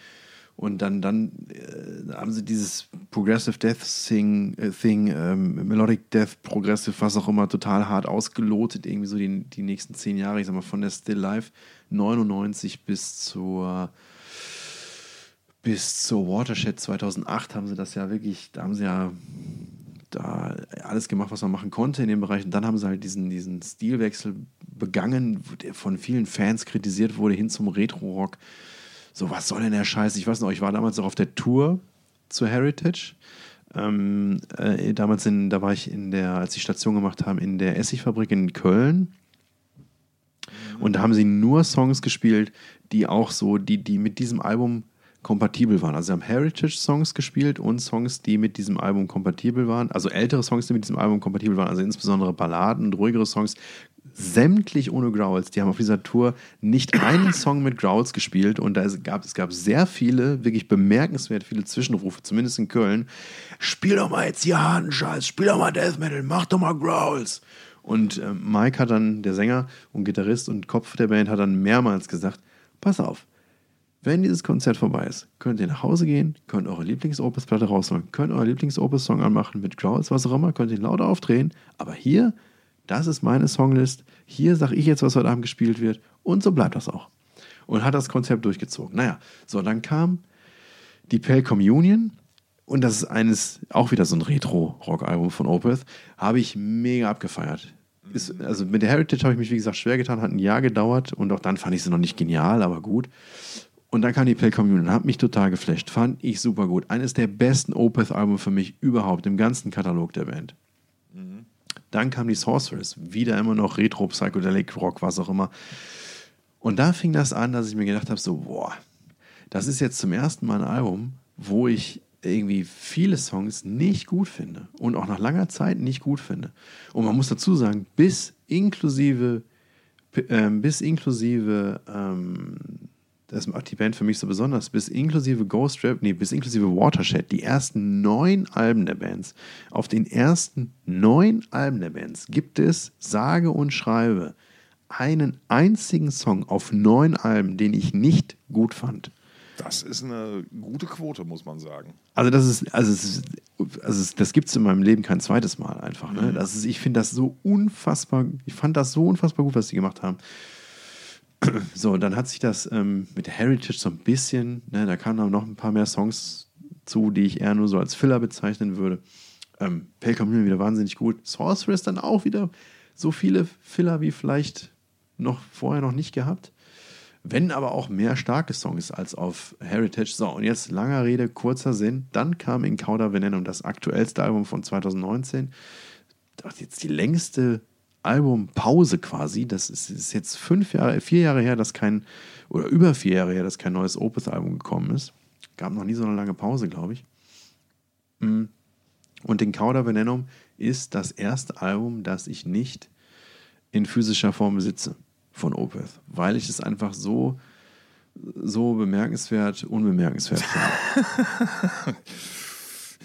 Speaker 1: Und dann, dann äh, haben sie dieses Progressive Death Thing, äh, Thing ähm, Melodic Death, Progressive, was auch immer, total hart ausgelotet, irgendwie so die, die nächsten zehn Jahre, ich sag mal, von der Still Life 99 bis zur bis zur Watershed 2008 haben sie das ja wirklich, da haben sie ja da alles gemacht, was man machen konnte in dem Bereich. Und dann haben sie halt diesen, diesen Stilwechsel begangen, der von vielen Fans kritisiert wurde, hin zum Retro-Rock. So, was soll denn der Scheiß? Ich weiß noch, ich war damals auch auf der Tour zur Heritage. Ähm, äh, damals in, da war ich in der, als sie Station gemacht haben, in der Essigfabrik in Köln. Und da haben sie nur Songs gespielt, die auch so, die, die mit diesem Album kompatibel waren. Also sie haben Heritage-Songs gespielt und Songs, die mit diesem Album kompatibel waren. Also ältere Songs, die mit diesem Album kompatibel waren. Also insbesondere Balladen und ruhigere Songs. Sämtlich ohne Growls. Die haben auf dieser Tour nicht einen Song mit Growls gespielt und da es gab, es gab sehr viele, wirklich bemerkenswert viele Zwischenrufe, zumindest in Köln. Spiel doch mal jetzt hier harten Scheiß, spiel doch mal Death Metal, mach doch mal Growls. Und äh, Mike hat dann, der Sänger und Gitarrist und Kopf der Band, hat dann mehrmals gesagt: Pass auf, wenn dieses Konzert vorbei ist, könnt ihr nach Hause gehen, könnt eure Lieblings-Opus-Platte rausholen, könnt euer Lieblings-Opus-Song anmachen mit Growls, was auch immer, könnt ihn lauter aufdrehen. Aber hier, das ist meine Songlist. Hier sage ich jetzt, was heute Abend gespielt wird. Und so bleibt das auch. Und hat das Konzept durchgezogen. Naja, so, dann kam die Pale Communion. Und das ist eines, auch wieder so ein Retro-Rock-Album von Opeth. Habe ich mega abgefeiert. Ist, also mit der Heritage habe ich mich, wie gesagt, schwer getan, hat ein Jahr gedauert und auch dann fand ich sie noch nicht genial, aber gut. Und dann kam die Pale Communion, hat mich total geflasht, fand ich super gut. Eines der besten Opeth-Alben für mich überhaupt im ganzen Katalog der Band. Dann kam die Sorceress, wieder immer noch Retro, Psychedelic Rock, was auch immer. Und da fing das an, dass ich mir gedacht habe, so, boah, das ist jetzt zum ersten Mal ein Album, wo ich irgendwie viele Songs nicht gut finde und auch nach langer Zeit nicht gut finde. Und man muss dazu sagen, bis inklusive, ähm, bis inklusive ähm, das macht die Band für mich so besonders, bis inklusive Ghost Rap, nee, bis inklusive Watershed, die ersten neun Alben der Bands, auf den ersten neun Alben der Bands gibt es, sage und schreibe, einen einzigen Song auf neun Alben, den ich nicht gut fand.
Speaker 2: Das ist eine gute Quote, muss man sagen.
Speaker 1: Also das ist, also, es ist, also es, das gibt es in meinem Leben kein zweites Mal einfach. Ne? Das ist, ich finde das so unfassbar, ich fand das so unfassbar gut, was die gemacht haben. So, dann hat sich das ähm, mit Heritage so ein bisschen, ne, da kamen dann noch ein paar mehr Songs zu, die ich eher nur so als Filler bezeichnen würde. Ähm, Pale Communion wieder wahnsinnig gut. Sorceress dann auch wieder so viele Filler wie vielleicht noch vorher noch nicht gehabt. Wenn aber auch mehr starke Songs als auf Heritage. So, und jetzt langer Rede, kurzer Sinn. Dann kam in Kauder Venenum das aktuellste Album von 2019. Das ist jetzt die längste Albumpause quasi. Das ist, ist, jetzt fünf Jahre, vier Jahre her, dass kein, oder über vier Jahre her, dass kein neues Opeth-Album gekommen ist. Gab noch nie so eine lange Pause, glaube ich. Mm. Und in Cauda Venenum ist das erste Album, das ich nicht in physischer Form besitze von Opeth, weil ich es einfach so, so bemerkenswert, unbemerkenswert finde.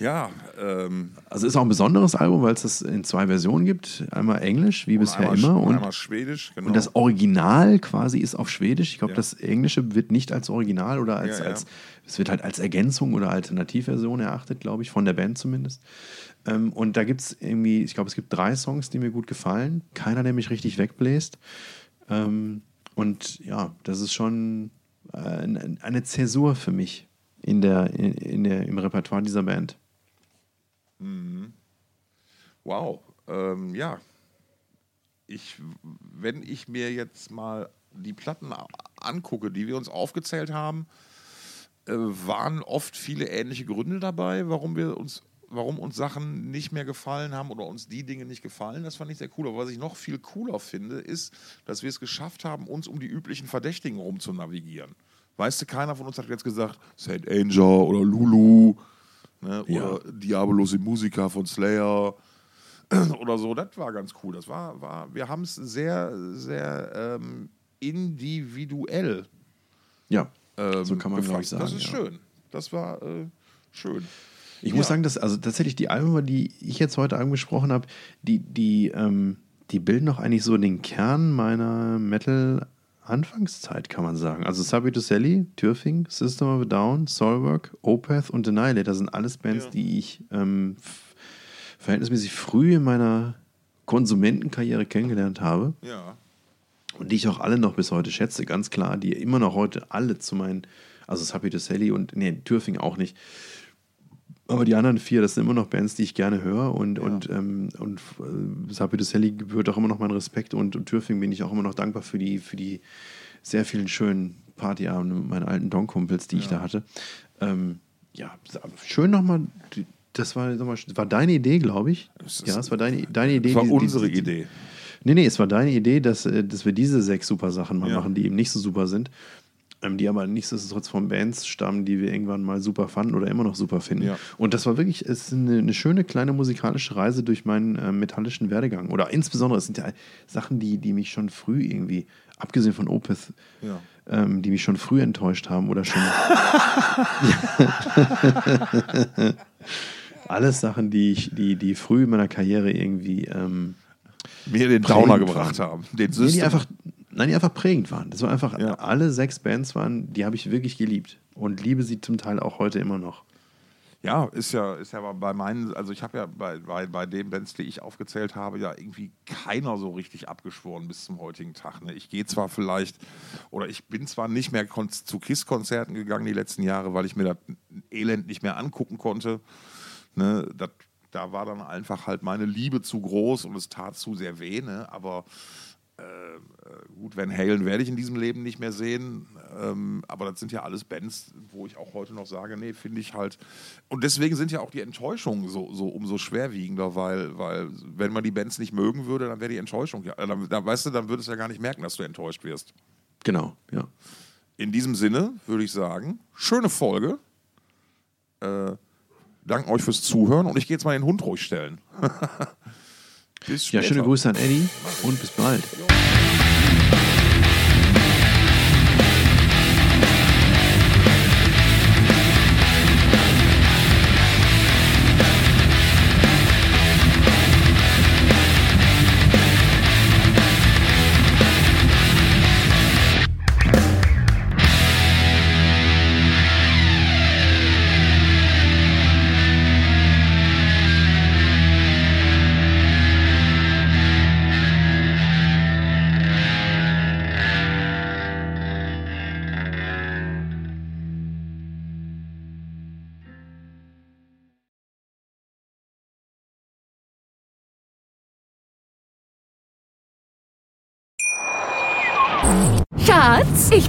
Speaker 2: Ja, ähm,
Speaker 1: Also ist auch ein besonderes Album, weil es das in zwei Versionen gibt. Einmal Englisch, wie bisher
Speaker 2: einmal,
Speaker 1: immer.
Speaker 2: und einmal Schwedisch, genau.
Speaker 1: und das Original quasi ist auf Schwedisch. Ich glaube,
Speaker 2: Ja.
Speaker 1: das Englische wird nicht als Original oder als,
Speaker 2: Ja, ja.
Speaker 1: als es wird halt als Ergänzung oder Alternativversion erachtet, glaube ich, von der Band zumindest. Ähm, und da gibt es irgendwie, ich glaube, es gibt drei Songs, die mir gut gefallen. Keiner, der mich richtig wegbläst. Ähm, und ja, das ist schon äh, eine eine Zäsur für mich in der, in, in der, im Repertoire dieser Band.
Speaker 2: Wow. Ähm, ja. Ich, wenn ich mir jetzt mal die Platten angucke, die wir uns aufgezählt haben, äh, waren oft viele ähnliche Gründe dabei, warum wir uns, warum uns Sachen nicht mehr gefallen haben oder uns die Dinge nicht gefallen. Das fand ich sehr cool. Aber was ich noch viel cooler finde, ist, dass wir es geschafft haben, uns um die üblichen Verdächtigen rum zu navigieren. Weißt du, keiner von uns hat jetzt gesagt, Saint Anger oder Lulu ne,
Speaker 1: Ja.
Speaker 2: oder Diabolos in Musica von Slayer oder so. Das war ganz cool. Das war, war wir haben es sehr, sehr ähm, individuell
Speaker 1: Ja,
Speaker 2: ähm,
Speaker 1: so kann man,
Speaker 2: gefasst.
Speaker 1: sagen.
Speaker 2: Das ist
Speaker 1: ja.
Speaker 2: schön. Das war äh, schön.
Speaker 1: Ich
Speaker 2: Ja.
Speaker 1: muss sagen, dass also tatsächlich die Alben, die ich jetzt heute angesprochen habe, die, die, ähm, die bilden doch eigentlich so den Kern meiner Metal-Anfangszeit, kann man sagen. Also Sabi Sally, Türfing, System of a Down, Soulwork, Opeth und Annihilator sind alles Bands,
Speaker 2: Ja.
Speaker 1: die ich ähm, verhältnismäßig früh in meiner Konsumentenkarriere kennengelernt habe
Speaker 2: Ja.
Speaker 1: und die ich auch alle noch bis heute schätze, ganz klar, die immer noch heute alle zu meinen, also Sapi Sally und, nee, Türfing auch nicht, aber die anderen vier, das sind immer noch Bands, die ich gerne höre und, und, ähm, und äh, Sapi Sally gebührt auch immer noch mein Respekt und, und Türfing bin ich auch immer noch dankbar für die, für die sehr vielen schönen Partyabende mit meinen alten Don-Kumpels, die ich da hatte. Ähm, ja, schön nochmal, das war, mal, war deine Idee, glaube ich.
Speaker 2: Es
Speaker 1: Ja, es war deine, deine Idee.
Speaker 2: Das war
Speaker 1: die- die-
Speaker 2: unsere
Speaker 1: die-
Speaker 2: Idee.
Speaker 1: Nee, nee, es war deine Idee, dass, äh, dass wir diese sechs super Sachen mal
Speaker 2: Ja.
Speaker 1: machen, die eben nicht so super sind, die aber nichtsdestotrotz von Bands stammen, die wir irgendwann mal super fanden oder immer noch super finden.
Speaker 2: Ja.
Speaker 1: Und das war wirklich es ist eine, eine schöne kleine musikalische Reise durch meinen äh, metallischen Werdegang. Oder insbesondere, es sind ja Sachen, die, die mich schon früh irgendwie, abgesehen von Opeth,
Speaker 2: Ja.
Speaker 1: ähm, die mich schon früh enttäuscht haben oder schon. Alles Sachen, die ich, die, die früh in meiner Karriere irgendwie ähm,
Speaker 2: Mir den Downer gebracht haben. Den
Speaker 1: Nee, die einfach, nein, die einfach prägend waren. Das war einfach,
Speaker 2: Ja.
Speaker 1: alle sechs Bands waren, die habe ich wirklich geliebt. Und liebe sie zum Teil auch heute immer noch.
Speaker 2: Ja, ist ja, ist ja bei meinen, also ich habe ja bei, bei, bei den Bands, die ich aufgezählt habe, ja irgendwie keiner so richtig abgeschworen bis zum heutigen Tag. Ne? Ich gehe zwar vielleicht, oder ich bin zwar nicht mehr zu KISS-Konzerten gegangen die letzten Jahre, weil ich mir das Elend nicht mehr angucken konnte. Ne? Das, da war dann einfach halt meine Liebe zu groß und es tat zu sehr weh. Ne? Aber äh, gut, Van Halen werde ich in diesem Leben nicht mehr sehen. Ähm, aber das sind ja alles Bands, wo ich auch heute noch sage, nee, finde ich halt. Und deswegen sind ja auch die Enttäuschungen so, so umso schwerwiegender, weil, weil wenn man die Bands nicht mögen würde, dann wäre die Enttäuschung, ja, äh, dann, dann, weißt du, dann würdest du ja gar nicht merken, dass du enttäuscht wirst.
Speaker 1: Genau, ja.
Speaker 2: In diesem Sinne würde ich sagen, schöne Folge. Äh, danke euch fürs Zuhören und ich gehe jetzt mal den Hund ruhig stellen. Bis
Speaker 1: Ja,
Speaker 2: später.
Speaker 1: schöne Grüße an Eddie und bis bald.